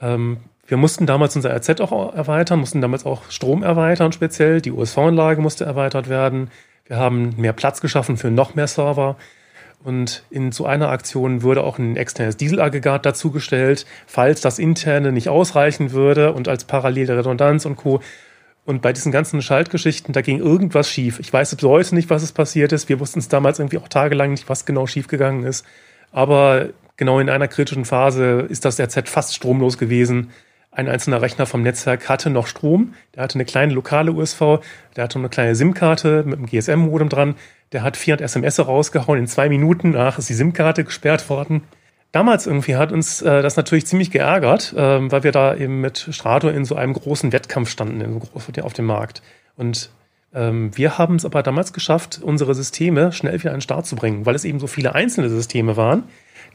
S3: Ähm, wir mussten damals unser RZ auch erweitern, mussten damals auch Strom erweitern speziell. Die USV-Anlage musste erweitert werden. Wir haben mehr Platz geschaffen für noch mehr Server. Und in so einer Aktion würde auch ein externes Dieselaggregat dazugestellt, falls das interne nicht ausreichen würde und als parallele Redundanz und Co. Und bei diesen ganzen Schaltgeschichten, da ging irgendwas schief. Ich weiß bis heute nicht, was es passiert ist. Wir wussten es damals irgendwie auch tagelang nicht, was genau schiefgegangen ist. Aber genau in einer kritischen Phase ist das RZ fast stromlos gewesen. Ein einzelner Rechner vom Netzwerk hatte noch Strom. Der hatte eine kleine lokale USV. Der hatte eine kleine SIM-Karte mit einem GSM-Modem dran. Der hat 400 SMS rausgehauen in zwei Minuten. Danach ist die SIM-Karte gesperrt worden. Damals irgendwie hat uns äh, das natürlich ziemlich geärgert, äh, weil wir da eben mit Strato in so einem großen Wettkampf standen in, auf dem Markt. Und ähm, wir haben es aber damals geschafft, unsere Systeme schnell wieder an den Start zu bringen, weil es eben so viele einzelne Systeme waren,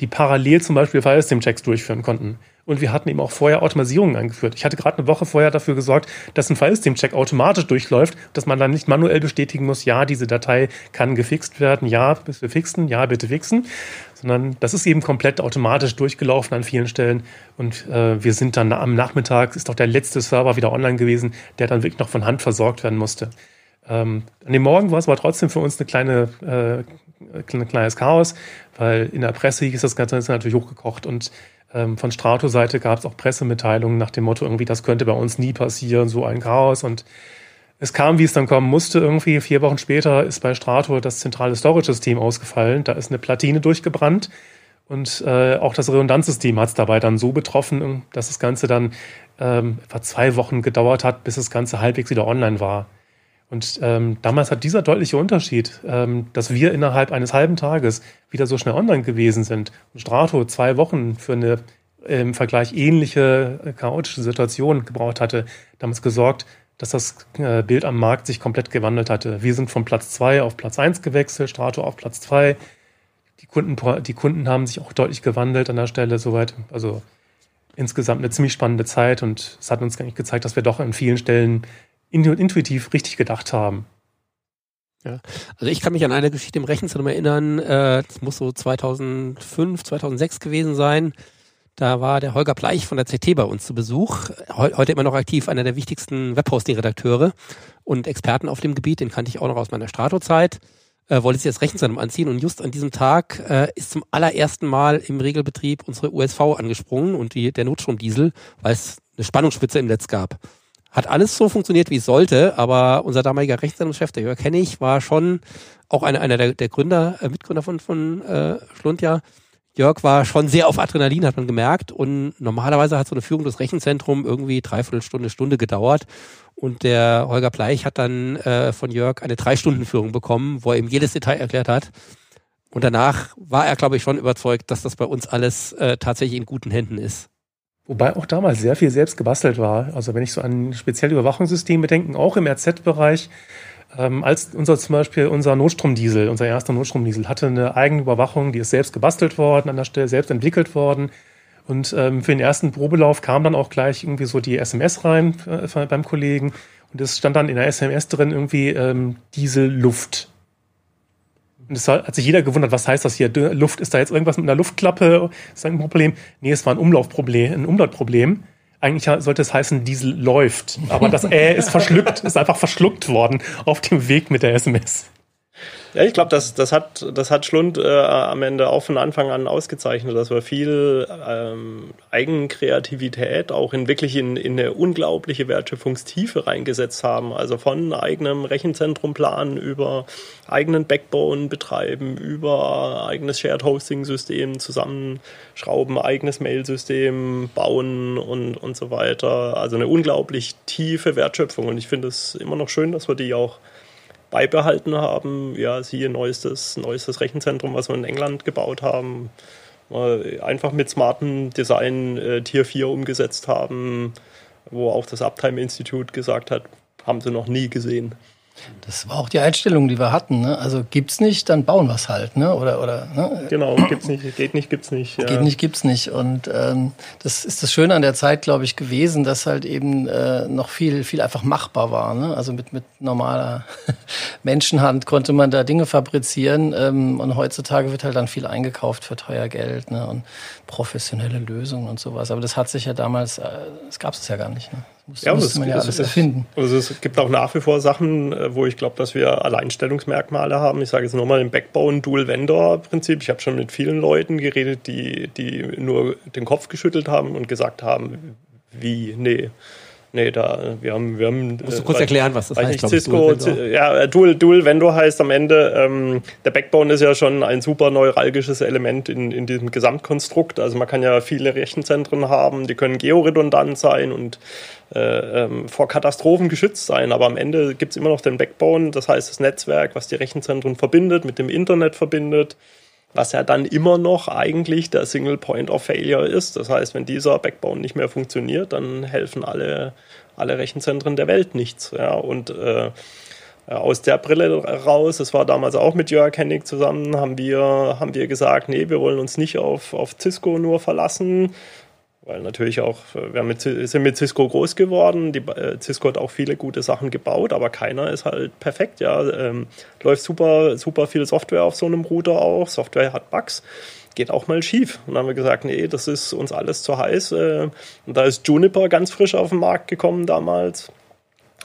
S3: die parallel zum Beispiel File-System-Checks durchführen konnten. Und wir hatten eben auch vorher Automatisierungen eingeführt. Ich hatte gerade eine Woche vorher dafür gesorgt, dass ein File-System-Check automatisch durchläuft, dass man dann nicht manuell bestätigen muss, ja, diese Datei kann gefixt werden, ja, bitte fixen, ja, bitte fixen, sondern das ist eben komplett automatisch durchgelaufen an vielen Stellen. Und äh, wir sind dann am Nachmittag, ist auch der letzte Server wieder online gewesen, der dann wirklich noch von Hand versorgt werden musste. Ähm, an dem Morgen war es aber trotzdem für uns eine kleine, äh, ein kleines Chaos, weil in der Presse hieß das Ganze natürlich hochgekocht und von Strato-Seite gab es auch Pressemitteilungen nach dem Motto, irgendwie, das könnte bei uns nie passieren, so ein Chaos. Und es kam, wie es dann kommen musste. Irgendwie vier Wochen später ist bei Strato das zentrale Storage-System ausgefallen. Da ist eine Platine durchgebrannt. Und äh, auch das Redundanzsystem hat es dabei dann so betroffen, dass das Ganze dann ähm, etwa zwei Wochen gedauert hat, bis das Ganze halbwegs wieder online war. Und ähm, damals hat dieser deutliche Unterschied, ähm, dass wir innerhalb eines halben Tages wieder so schnell online gewesen sind und Strato zwei Wochen für eine im Vergleich ähnliche äh, chaotische Situation gebraucht hatte, damals gesorgt, dass das äh, Bild am Markt sich komplett gewandelt hatte. Wir sind von Platz zwei auf Platz eins gewechselt, Strato auf Platz zwei. Die Kunden, die Kunden haben sich auch deutlich gewandelt an der Stelle soweit. Also insgesamt eine ziemlich spannende Zeit und es hat uns nicht gezeigt, dass wir doch an vielen Stellen intuitiv richtig gedacht haben.
S1: Ja. Also ich kann mich an eine Geschichte im Rechenzentrum erinnern, äh, das muss so 2005, 2006 gewesen sein. Da war der Holger Bleich von der CT bei uns zu Besuch. Heute immer noch aktiv, einer der wichtigsten Webhosting-Redakteure und Experten auf dem Gebiet. Den kannte ich auch noch aus meiner Strato-Zeit. Äh, wollte sich das Rechenzentrum anziehen und just an diesem Tag äh, ist zum allerersten Mal im Regelbetrieb unsere USV angesprungen und die, der Notstromdiesel, weil es eine Spannungsspitze im Netz gab. Hat alles so funktioniert, wie es sollte, aber unser damaliger Rechtszentrumschef, der Jörg Hennig, war schon auch einer, einer der, der Gründer, äh, Mitgründer von, von äh, Schlund, Jörg war schon sehr auf Adrenalin, hat man gemerkt. Und normalerweise hat so eine Führung des Rechenzentrums irgendwie dreiviertel Stunde, Stunde gedauert. Und der Holger Bleich hat dann äh, von Jörg eine Drei-Stunden-Führung bekommen, wo er ihm jedes Detail erklärt hat. Und danach war er, glaube ich, schon überzeugt, dass das bei uns alles äh, tatsächlich in guten Händen ist.
S3: Wobei auch damals sehr viel selbst gebastelt war. Also wenn ich so an spezielle Überwachungssysteme denke, auch im RZ-Bereich, ähm, als unser zum Beispiel unser Notstromdiesel, unser erster Notstromdiesel, hatte eine eigene Überwachung, die ist selbst gebastelt worden, an der Stelle selbst entwickelt worden. Und ähm, für den ersten Probelauf kam dann auch gleich irgendwie so die SMS rein äh, beim Kollegen. Und es stand dann in der SMS drin irgendwie ähm, Diesel-Luft. Und es hat sich jeder gewundert, was heißt das hier? Luft, ist da jetzt irgendwas mit einer Luftklappe? Ist da ein Problem? Nee, es war ein Umlaufproblem, ein Umlautproblem. Eigentlich sollte es heißen, Diesel läuft. Aber das Ä ist verschluckt, ist einfach verschluckt worden auf dem Weg mit der SMS.
S2: Ja, ich glaube, das, das, hat, das hat Schlund äh, am Ende auch von Anfang an ausgezeichnet, dass wir viel ähm, Eigenkreativität auch in wirklich in, in eine unglaubliche Wertschöpfungstiefe reingesetzt haben. Also von eigenem Rechenzentrum planen über eigenen Backbone betreiben, über eigenes Shared Hosting System zusammenschrauben, eigenes Mail-System bauen und, und so weiter. Also eine unglaublich tiefe Wertschöpfung. Und ich finde es immer noch schön, dass wir die auch beibehalten haben. Ja, siehe neuestes, neuestes Rechenzentrum, was wir in England gebaut haben. Einfach mit smartem Design äh, Tier 4 umgesetzt haben, wo auch das Uptime Institute gesagt hat, haben sie noch nie gesehen.
S4: Das war auch die Einstellung, die wir hatten. Ne? Also gibt's nicht, dann bauen wir es halt, ne? Oder oder. Ne?
S2: Genau, gibt's nicht, geht nicht, gibt's nicht.
S4: Ja. Geht nicht, gibt's nicht. Und ähm, das ist das Schöne an der Zeit, glaube ich, gewesen, dass halt eben äh, noch viel viel einfach machbar war. Ne? Also mit mit normaler Menschenhand konnte man da Dinge fabrizieren. Ähm, und heutzutage wird halt dann viel eingekauft für teuer Geld ne? und professionelle Lösungen und sowas. Aber das hat sich ja damals, äh, das gab es ja gar nicht. Ne?
S2: Musste, ja, musste man ja alles erfinden. Also es gibt auch nach wie vor Sachen, äh, wo ich glaube, dass wir Alleinstellungsmerkmale haben. Ich sage jetzt nochmal im Backbone Dual-Vendor-Prinzip. Ich habe schon mit vielen Leuten geredet, die, die nur den Kopf geschüttelt haben und gesagt haben, wie, nee, Nee, da, wir haben, wir haben.
S1: Musst du kurz äh, erklären, was das heißt?
S2: Nicht, Cisco, Dual ja, äh, Dual, Dual Vendor heißt am Ende, ähm, der Backbone ist ja schon ein super neuralgisches Element in, in diesem Gesamtkonstrukt. Also man kann ja viele Rechenzentren haben, die können georedundant sein und äh, ähm, vor Katastrophen geschützt sein. Aber am Ende gibt es immer noch den Backbone, das heißt das Netzwerk, was die Rechenzentren verbindet, mit dem Internet verbindet was ja dann immer noch eigentlich der Single Point of Failure ist. Das heißt, wenn dieser Backbone nicht mehr funktioniert, dann helfen alle, alle Rechenzentren der Welt nichts. Ja, und äh, aus der Brille raus, das war damals auch mit Jörg Hennig zusammen, haben wir, haben wir gesagt, nee, wir wollen uns nicht auf, auf Cisco nur verlassen, weil natürlich auch, wir mit, sind mit Cisco groß geworden. Die, äh, Cisco hat auch viele gute Sachen gebaut, aber keiner ist halt perfekt. Ja, ähm, läuft super, super viel Software auf so einem Router auch. Software hat Bugs, geht auch mal schief. Und dann haben wir gesagt, nee, das ist uns alles zu heiß. Äh, und da ist Juniper ganz frisch auf den Markt gekommen damals.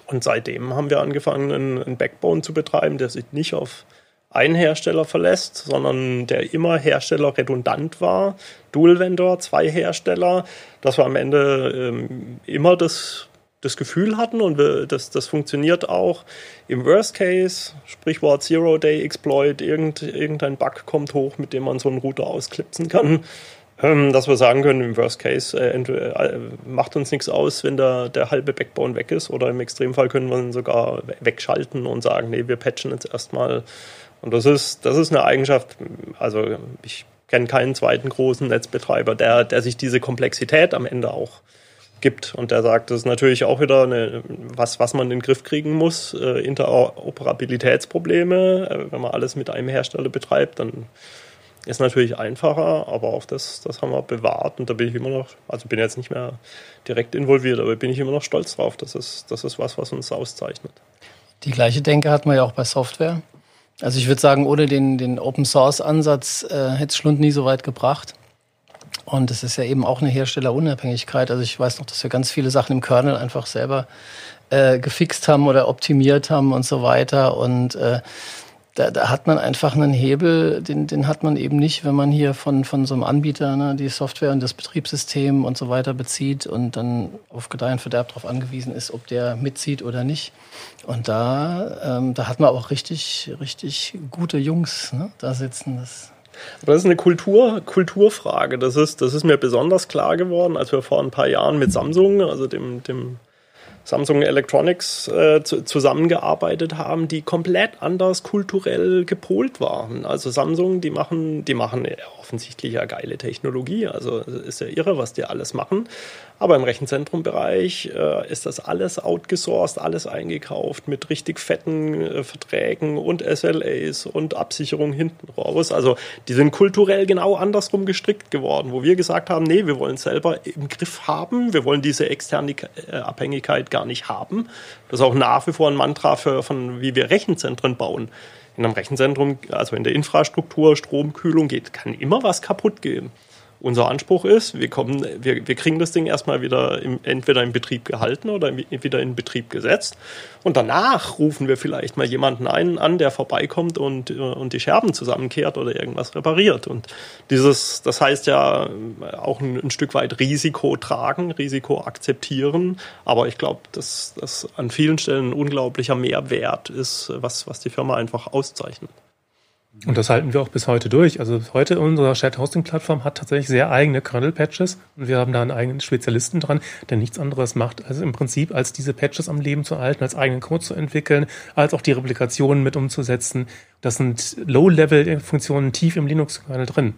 S2: Und seitdem haben wir angefangen, einen, Backbone zu betreiben, der sich nicht auf einen Hersteller verlässt, sondern der immer Hersteller redundant war. Dual Vendor, zwei Hersteller, dass wir am Ende ähm, immer das, das Gefühl hatten und wir, das, das funktioniert auch im Worst Case, Sprichwort Zero Day Exploit, irgend, irgendein Bug kommt hoch, mit dem man so einen Router ausklipsen kann. Ähm, dass wir sagen können, im Worst Case äh, äh, macht uns nichts aus, wenn der, der halbe Backbone weg ist oder im Extremfall können wir ihn sogar wegschalten und sagen, nee, wir patchen jetzt erstmal und das ist, das ist eine Eigenschaft, also ich kenne keinen zweiten großen Netzbetreiber, der, der sich diese Komplexität am Ende auch gibt. Und der sagt, das ist natürlich auch wieder eine, was, was man in den Griff kriegen muss. Äh, Interoperabilitätsprobleme, äh, wenn man alles mit einem Hersteller betreibt, dann ist natürlich einfacher, aber auch das, das haben wir bewahrt und da bin ich immer noch, also bin jetzt nicht mehr direkt involviert, aber bin ich immer noch stolz drauf. Das ist, das ist was, was uns auszeichnet.
S4: Die gleiche Denke hat man ja auch bei Software. Also ich würde sagen, ohne den, den Open Source Ansatz äh, hätte Schlund nie so weit gebracht. Und es ist ja eben auch eine Herstellerunabhängigkeit. Also ich weiß noch, dass wir ganz viele Sachen im Kernel einfach selber äh, gefixt haben oder optimiert haben und so weiter. Und äh, da, da hat man einfach einen Hebel, den, den hat man eben nicht, wenn man hier von, von so einem Anbieter ne, die Software und das Betriebssystem und so weiter bezieht und dann auf Gedeih und Verderb darauf angewiesen ist, ob der mitzieht oder nicht. Und da, ähm, da hat man auch richtig, richtig gute Jungs ne, da sitzen. Das
S2: aber das ist eine Kultur, Kulturfrage. Das ist, das ist mir besonders klar geworden, als wir vor ein paar Jahren mit Samsung, also dem, dem Samsung Electronics äh, zu, zusammengearbeitet haben, die komplett anders kulturell gepolt waren. Also Samsung, die machen, die machen offensichtlich ja geile Technologie. Also ist ja irre, was die alles machen. Aber im Rechenzentrumbereich äh, ist das alles outgesourced, alles eingekauft mit richtig fetten äh, Verträgen und SLAs und Absicherung hinten raus. Also die sind kulturell genau andersrum gestrickt geworden, wo wir gesagt haben, nee, wir wollen selber im Griff haben, wir wollen diese externe äh, Abhängigkeit gar nicht haben. Das ist auch nach wie vor ein Mantra für, von wie wir Rechenzentren bauen in einem Rechenzentrum, also in der Infrastruktur, Stromkühlung geht, kann immer was kaputt gehen unser Anspruch ist, wir, kommen, wir, wir kriegen das Ding erstmal wieder im, entweder in Betrieb gehalten oder wieder in Betrieb gesetzt. Und danach rufen wir vielleicht mal jemanden ein, an, der vorbeikommt und, und die Scherben zusammenkehrt oder irgendwas repariert. Und dieses, das heißt ja auch ein, ein Stück weit Risiko tragen, Risiko akzeptieren. Aber ich glaube, dass das an vielen Stellen ein unglaublicher Mehrwert ist, was, was die Firma einfach auszeichnet.
S3: Und das halten wir auch bis heute durch. Also heute unsere Shared Hosting Plattform hat tatsächlich sehr eigene Kernel Patches und wir haben da einen eigenen Spezialisten dran, der nichts anderes macht, also im Prinzip als diese Patches am Leben zu halten, als eigenen Code zu entwickeln, als auch die Replikationen mit umzusetzen. Das sind Low-Level-Funktionen tief im Linux-Kernel drin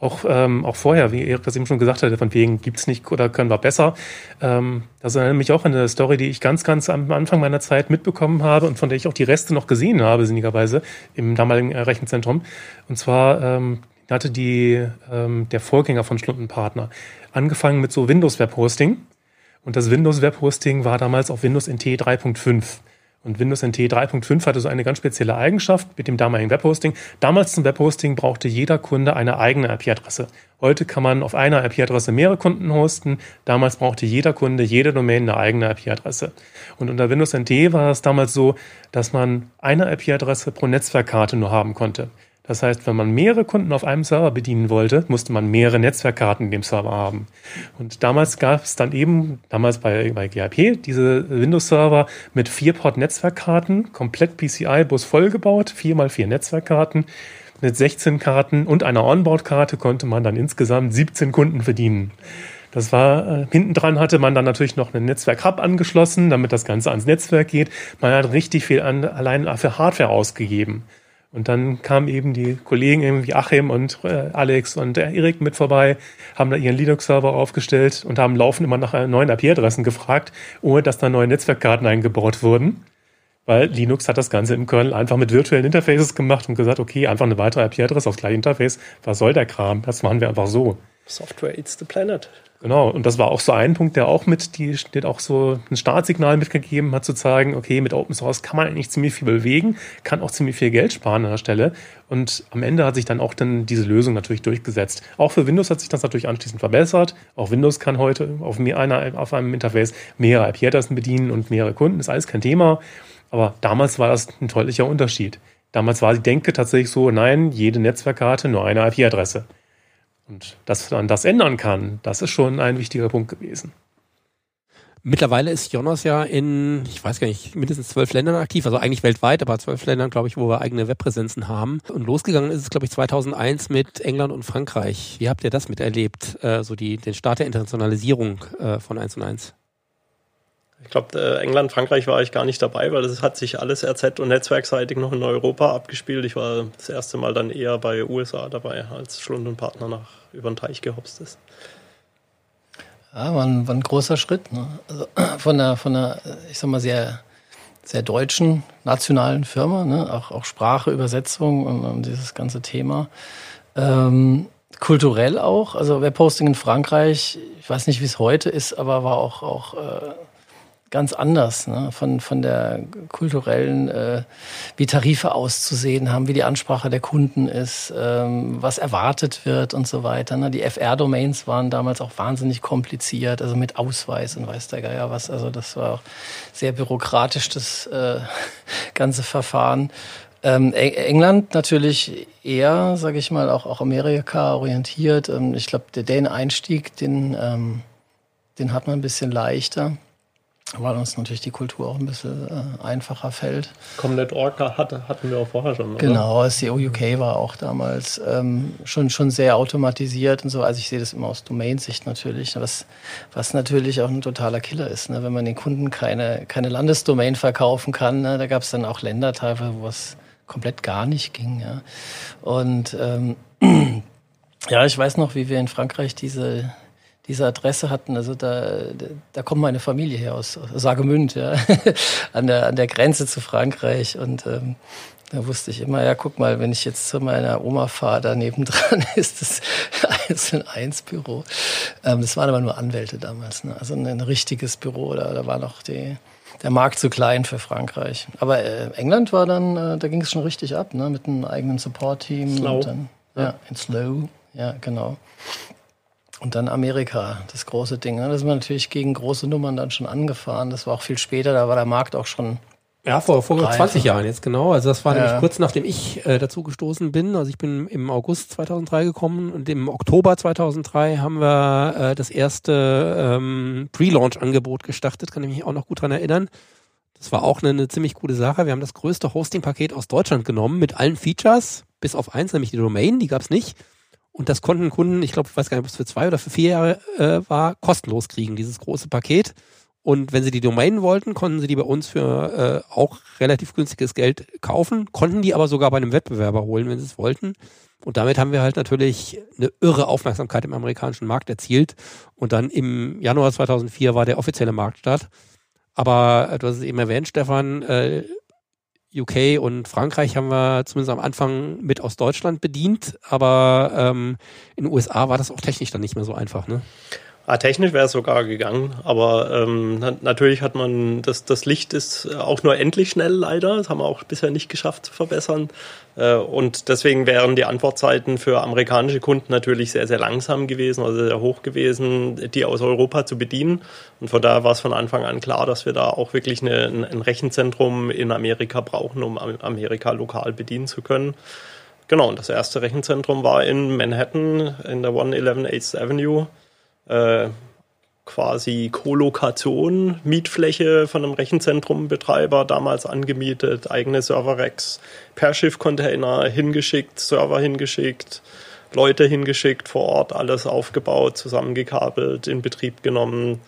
S3: auch, ähm, auch vorher, wie Erik das eben schon gesagt hatte, von wegen gibt's nicht oder können wir besser. Ähm, das erinnert mich auch eine Story, die ich ganz, ganz am Anfang meiner Zeit mitbekommen habe und von der ich auch die Reste noch gesehen habe, sinnigerweise, im damaligen Rechenzentrum. Und zwar ähm, hatte die, ähm, der Vorgänger von Stundenpartner angefangen mit so Windows Web Hosting. Und das Windows Web Hosting war damals auf Windows NT 3.5. Und Windows NT 3.5 hatte so eine ganz spezielle Eigenschaft mit dem damaligen Webhosting. Damals zum Webhosting brauchte jeder Kunde eine eigene IP-Adresse. Heute kann man auf einer IP-Adresse mehrere Kunden hosten. Damals brauchte jeder Kunde, jede Domain eine eigene IP-Adresse. Und unter Windows NT war es damals so, dass man eine IP-Adresse pro Netzwerkkarte nur haben konnte. Das heißt, wenn man mehrere Kunden auf einem Server bedienen wollte, musste man mehrere Netzwerkkarten in dem Server haben. Und damals gab es dann eben, damals bei, bei GIP, diese Windows-Server mit vier Port-Netzwerkkarten, komplett PCI-Bus vollgebaut, vier mal vier Netzwerkkarten. Mit 16 Karten und einer Onboard-Karte konnte man dann insgesamt 17 Kunden verdienen. Das war, äh, hinten dran hatte man dann natürlich noch einen Netzwerk-Hub angeschlossen, damit das Ganze ans Netzwerk geht. Man hat richtig viel an, allein für Hardware ausgegeben. Und dann kamen eben die Kollegen irgendwie Achim und äh, Alex und der Erik mit vorbei, haben da ihren Linux-Server aufgestellt und haben laufend immer nach neuen IP-Adressen gefragt, ohne dass da neue Netzwerkkarten eingebaut wurden. Weil Linux hat das Ganze im Kernel einfach mit virtuellen Interfaces gemacht und gesagt, okay, einfach eine weitere IP-Adresse aufs gleiche Interface. Was soll der Kram? Das machen wir einfach so.
S2: Software eats the planet.
S3: Genau, und das war auch so ein Punkt, der auch mit, die steht auch so ein Startsignal mitgegeben hat, zu zeigen, okay, mit Open Source kann man eigentlich ziemlich viel bewegen, kann auch ziemlich viel Geld sparen an der Stelle. Und am Ende hat sich dann auch dann diese Lösung natürlich durchgesetzt. Auch für Windows hat sich das natürlich anschließend verbessert. Auch Windows kann heute auf, mehr, einer, auf einem Interface mehrere IP-Adressen bedienen und mehrere Kunden, ist alles kein Thema. Aber damals war das ein deutlicher Unterschied. Damals war die Denke tatsächlich so, nein, jede Netzwerkkarte nur eine IP-Adresse. Und dass man das ändern kann, das ist schon ein wichtiger Punkt gewesen.
S1: Mittlerweile ist Jonas ja in, ich weiß gar nicht, mindestens zwölf Ländern aktiv, also eigentlich weltweit, aber zwölf Ländern, glaube ich, wo wir eigene Webpräsenzen haben. Und losgegangen ist es, glaube ich, 2001 mit England und Frankreich. Wie habt ihr das miterlebt, äh, so die, den Start der Internationalisierung äh, von 1 und 1?
S2: Ich glaube, äh, England, Frankreich war ich gar nicht dabei, weil das hat sich alles RZ- und netzwerkseitig noch in Europa abgespielt. Ich war das erste Mal dann eher bei USA dabei, als Schlund und Partner nach über den Teich gehopst ist.
S4: Ja, war ein, war ein großer Schritt. Ne? Also von einer, von einer, ich sag mal, sehr, sehr deutschen, nationalen Firma, ne? auch, auch Sprache, Übersetzung und, und dieses ganze Thema. Ähm, kulturell auch, also Webhosting in Frankreich, ich weiß nicht, wie es heute ist, aber war auch, auch äh, ganz anders, ne? von, von der kulturellen, äh, wie Tarife auszusehen haben, wie die Ansprache der Kunden ist, ähm, was erwartet wird und so weiter. Ne? Die FR-Domains waren damals auch wahnsinnig kompliziert, also mit Ausweis und weiß der Geier was. Also das war auch sehr bürokratisch, das äh, ganze Verfahren. Ähm, England natürlich eher, sage ich mal, auch, auch Amerika orientiert. Ähm, ich glaube, der Dane-Einstieg, den, ähm, den hat man ein bisschen leichter weil uns natürlich die Kultur auch ein bisschen äh, einfacher fällt.
S2: Comnet.org hatte, hatten wir auch vorher schon. Oder?
S4: Genau, SEO UK war auch damals ähm, schon, schon sehr automatisiert und so. Also ich sehe das immer aus Domainsicht natürlich, was, was natürlich auch ein totaler Killer ist. Ne? Wenn man den Kunden keine, keine Landesdomain verkaufen kann, ne? da gab es dann auch Länder teilweise, wo es komplett gar nicht ging. Ja? Und ähm, ja, ich weiß noch, wie wir in Frankreich diese diese Adresse hatten. Also da, da kommt meine Familie her aus, Sagemünd, ja, an der an der Grenze zu Frankreich und ähm, da wusste ich immer, ja, guck mal, wenn ich jetzt zu meiner Oma fahre, da nebendran ist das eins in eins Büro. Ähm, das waren aber nur Anwälte damals, ne? also ein, richtiges Büro. Da, da war noch die, der Markt zu klein für Frankreich. Aber äh, England war dann, äh, da ging es schon richtig ab, ne? mit einem eigenen Support-Team.
S2: Slow.
S4: Dann, ja, in Slow, ja, genau. Und dann Amerika, das große Ding. Ne? Da sind wir natürlich gegen große Nummern dann schon angefahren. Das war auch viel später, da war der Markt auch schon.
S1: Ja, vor, vor 20 Jahren jetzt genau. Also das war ja. nämlich kurz nachdem ich äh, dazu gestoßen bin. Also ich bin im August 2003 gekommen und im Oktober 2003 haben wir äh, das erste ähm, Pre-Launch-Angebot gestartet. Kann ich mich auch noch gut dran erinnern. Das war auch eine, eine ziemlich gute Sache. Wir haben das größte Hosting-Paket aus Deutschland genommen mit allen Features, bis auf eins, nämlich die Domain, die gab's nicht. Und das konnten Kunden, ich glaube, ich weiß gar nicht, ob es für zwei oder für vier Jahre äh, war, kostenlos kriegen, dieses große Paket. Und wenn sie die Domain wollten, konnten sie die bei uns für äh, auch relativ günstiges Geld kaufen, konnten die aber sogar bei einem Wettbewerber holen, wenn sie es wollten. Und damit haben wir halt natürlich eine irre Aufmerksamkeit im amerikanischen Markt erzielt. Und dann im Januar 2004 war der offizielle Marktstart. Aber äh, du hast es eben erwähnt, Stefan, äh, UK und Frankreich haben wir zumindest am Anfang mit aus Deutschland bedient, aber ähm, in den USA war das auch technisch dann nicht mehr so einfach, ne?
S2: Ah, technisch wäre es sogar gegangen, aber ähm, na natürlich hat man, das, das Licht ist auch nur endlich schnell leider, das haben wir auch bisher nicht geschafft zu verbessern. Äh, und deswegen wären die Antwortzeiten für amerikanische Kunden natürlich sehr, sehr langsam gewesen, also sehr hoch gewesen, die aus Europa zu bedienen. Und von daher war es von Anfang an klar, dass wir da auch wirklich eine, ein Rechenzentrum in Amerika brauchen, um Amerika lokal bedienen zu können. Genau, und das erste Rechenzentrum war in Manhattan in der 111 8th Avenue äh, quasi Kolokation, Mietfläche von einem Rechenzentrumbetreiber damals angemietet, eigene Server-Racks per Schiff-Container hingeschickt, Server hingeschickt, Leute hingeschickt, vor Ort alles aufgebaut, zusammengekabelt, in Betrieb genommen.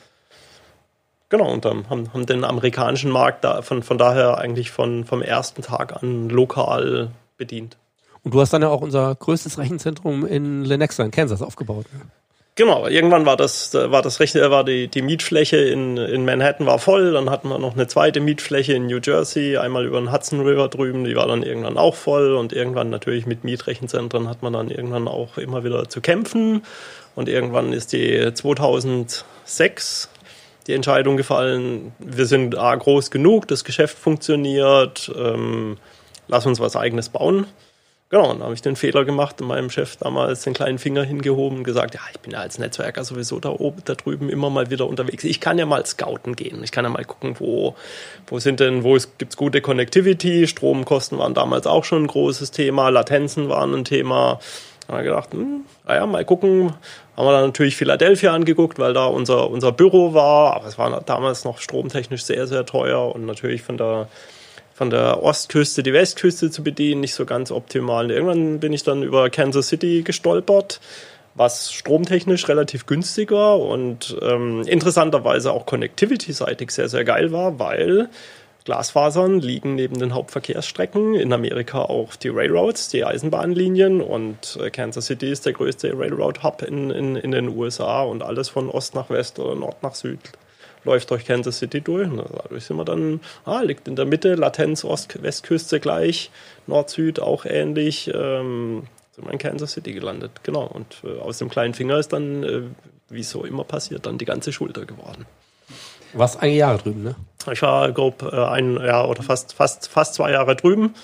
S2: Genau, und dann haben, haben den amerikanischen Markt da, von, von daher eigentlich von, vom ersten Tag an lokal bedient.
S1: Und du hast dann ja auch unser größtes Rechenzentrum in Lenexa in Kansas aufgebaut. Ne?
S2: Genau, irgendwann war das, war das recht, war die, die Mietfläche in, in Manhattan war voll, dann hatten wir noch eine zweite Mietfläche in New Jersey, einmal über den Hudson River drüben, die war dann irgendwann auch voll und irgendwann natürlich mit Mietrechenzentren hat man dann irgendwann auch immer wieder zu kämpfen und irgendwann ist die 2006 die Entscheidung gefallen, wir sind A, groß genug, das Geschäft funktioniert, ähm, lass uns was eigenes bauen. Genau, dann habe ich den Fehler gemacht und meinem Chef damals den kleinen Finger hingehoben und gesagt, ja, ich bin ja als Netzwerker sowieso da oben, da drüben immer mal wieder unterwegs. Ich kann ja mal scouten gehen. Ich kann ja mal gucken, wo, wo sind denn, wo es gute Connectivity. Stromkosten waren damals auch schon ein großes Thema, Latenzen waren ein Thema. Da haben wir gedacht, hm, naja, mal gucken. Haben wir dann natürlich Philadelphia angeguckt, weil da unser, unser Büro war. Aber es war damals noch stromtechnisch sehr, sehr teuer und natürlich von der von der Ostküste die Westküste zu bedienen, nicht so ganz optimal. Irgendwann bin ich dann über Kansas City gestolpert, was stromtechnisch relativ günstig war und ähm, interessanterweise auch connectivity-seitig sehr, sehr geil war, weil Glasfasern liegen neben den Hauptverkehrsstrecken, in Amerika auch die Railroads, die Eisenbahnlinien und äh, Kansas City ist der größte Railroad-Hub in, in, in den USA und alles von Ost nach West oder Nord nach Süd läuft durch Kansas City durch. Und dadurch sind wir dann, ah, liegt in der Mitte, Latenz, Ost Westküste gleich, Nord-Süd auch ähnlich. Ähm, sind wir in Kansas City gelandet, genau. Und äh, aus dem kleinen Finger ist dann, äh, wie so immer passiert, dann die ganze Schulter geworden.
S1: Du warst einige Jahre drüben, ne?
S2: Ich war grob äh, ein Jahr oder fast, fast, fast zwei Jahre drüben.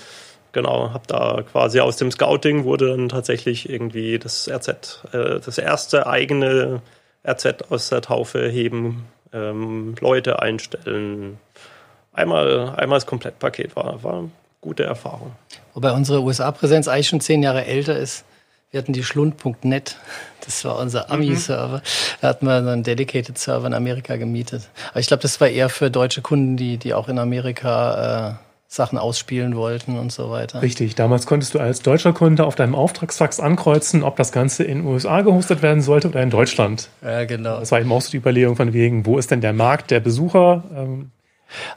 S2: Genau, habe da quasi aus dem Scouting wurde dann tatsächlich irgendwie das RZ, äh, das erste eigene RZ aus der Taufe heben ähm, Leute einstellen. Einmal, einmal das Komplettpaket war, war eine gute Erfahrung.
S4: Wobei unsere USA-Präsenz eigentlich schon zehn Jahre älter ist. Wir hatten die Schlund.net, das war unser Ami-Server. Da hatten wir einen Dedicated Server in Amerika gemietet. Aber ich glaube, das war eher für deutsche Kunden, die, die auch in Amerika äh, Sachen ausspielen wollten und so weiter.
S3: Richtig, damals konntest du als deutscher Kunde auf deinem Auftragsfax ankreuzen, ob das Ganze in den USA gehostet werden sollte oder in Deutschland.
S4: Ja, genau.
S3: Das war eben auch so die Überlegung von wegen, wo ist denn der Markt der Besucher? Ähm,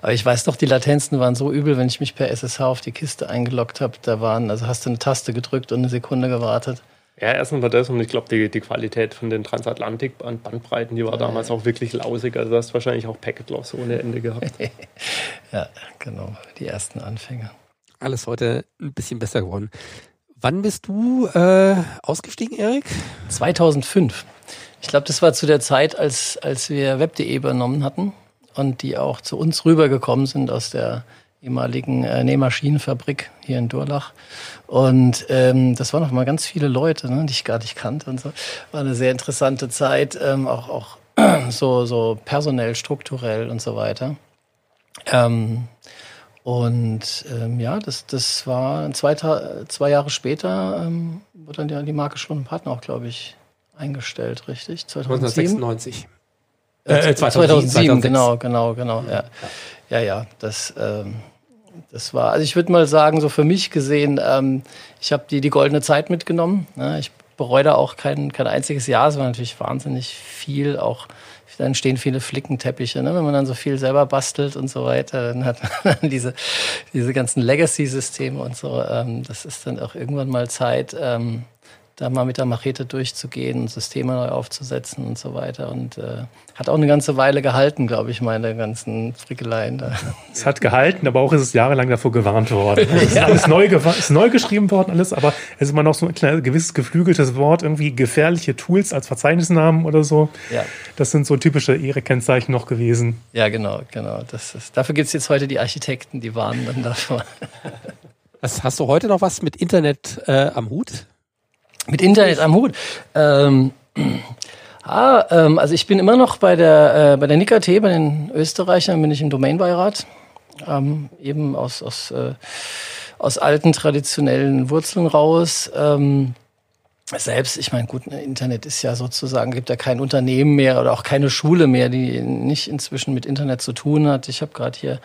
S4: aber ich weiß doch, die Latenzen waren so übel, wenn ich mich per SSH auf die Kiste eingeloggt habe. Da waren, also hast du eine Taste gedrückt und eine Sekunde gewartet.
S2: Ja, erstens war das und ich glaube, die, die Qualität von den Transatlantik-Bandbreiten, die war damals auch wirklich lausig. Also du hast wahrscheinlich auch Packet Loss ohne Ende gehabt.
S4: ja, genau. Die ersten Anfänge.
S1: Alles heute ein bisschen besser geworden. Wann bist du äh, ausgestiegen, Erik?
S4: 2005. Ich glaube, das war zu der Zeit, als, als wir web.de übernommen hatten und die auch zu uns rübergekommen sind aus der ehemaligen äh, Nähmaschinenfabrik hier in Durlach. Und ähm, das waren noch mal ganz viele Leute, ne, die ich gar nicht kannte und so. War eine sehr interessante Zeit, ähm, auch, auch so, so personell, strukturell und so weiter. Ähm, und ähm, ja, das, das war zwei, zwei Jahre später, ähm, wurde dann die, die Marke schon Partner auch, glaube ich, eingestellt, richtig?
S1: 2007? 1996.
S4: Äh, 2007, 2007 genau, genau, genau. Ja, ja, ja das, ähm, das war, also ich würde mal sagen, so für mich gesehen, ähm, ich habe die, die goldene Zeit mitgenommen. Ne? Ich bereue da auch kein, kein einziges Jahr. Es war natürlich wahnsinnig viel, auch da entstehen viele Flickenteppiche, ne? wenn man dann so viel selber bastelt und so weiter, dann hat man dann diese, diese ganzen Legacy-Systeme und so. Ähm, das ist dann auch irgendwann mal Zeit, ähm, da mal mit der Machete durchzugehen, Systeme neu aufzusetzen und so weiter. Und äh, hat auch eine ganze Weile gehalten, glaube ich, meine ganzen Frickeleien da.
S3: Es hat gehalten, aber auch ist es jahrelang davor gewarnt worden. Es ist alles neu, ist neu geschrieben worden, alles, aber es ist immer noch so ein kleines, gewisses geflügeltes Wort, irgendwie gefährliche Tools als Verzeichnisnamen oder so. Ja. Das sind so typische Ehre-Kennzeichen noch gewesen.
S4: Ja, genau, genau. Das ist, dafür gibt es jetzt heute die Architekten, die warnen dann davor.
S1: Was, hast du heute noch was mit Internet äh, am Hut?
S4: Mit Internet am Hut. Ähm, ah, ähm, also ich bin immer noch bei der, äh, bei der NIKT, bei den Österreichern bin ich im Domainbeirat. Ähm, eben aus, aus, äh, aus alten traditionellen Wurzeln raus. Ähm, selbst, ich meine, gut, Internet ist ja sozusagen, gibt ja kein Unternehmen mehr oder auch keine Schule mehr, die nicht inzwischen mit Internet zu tun hat. Ich habe gerade hier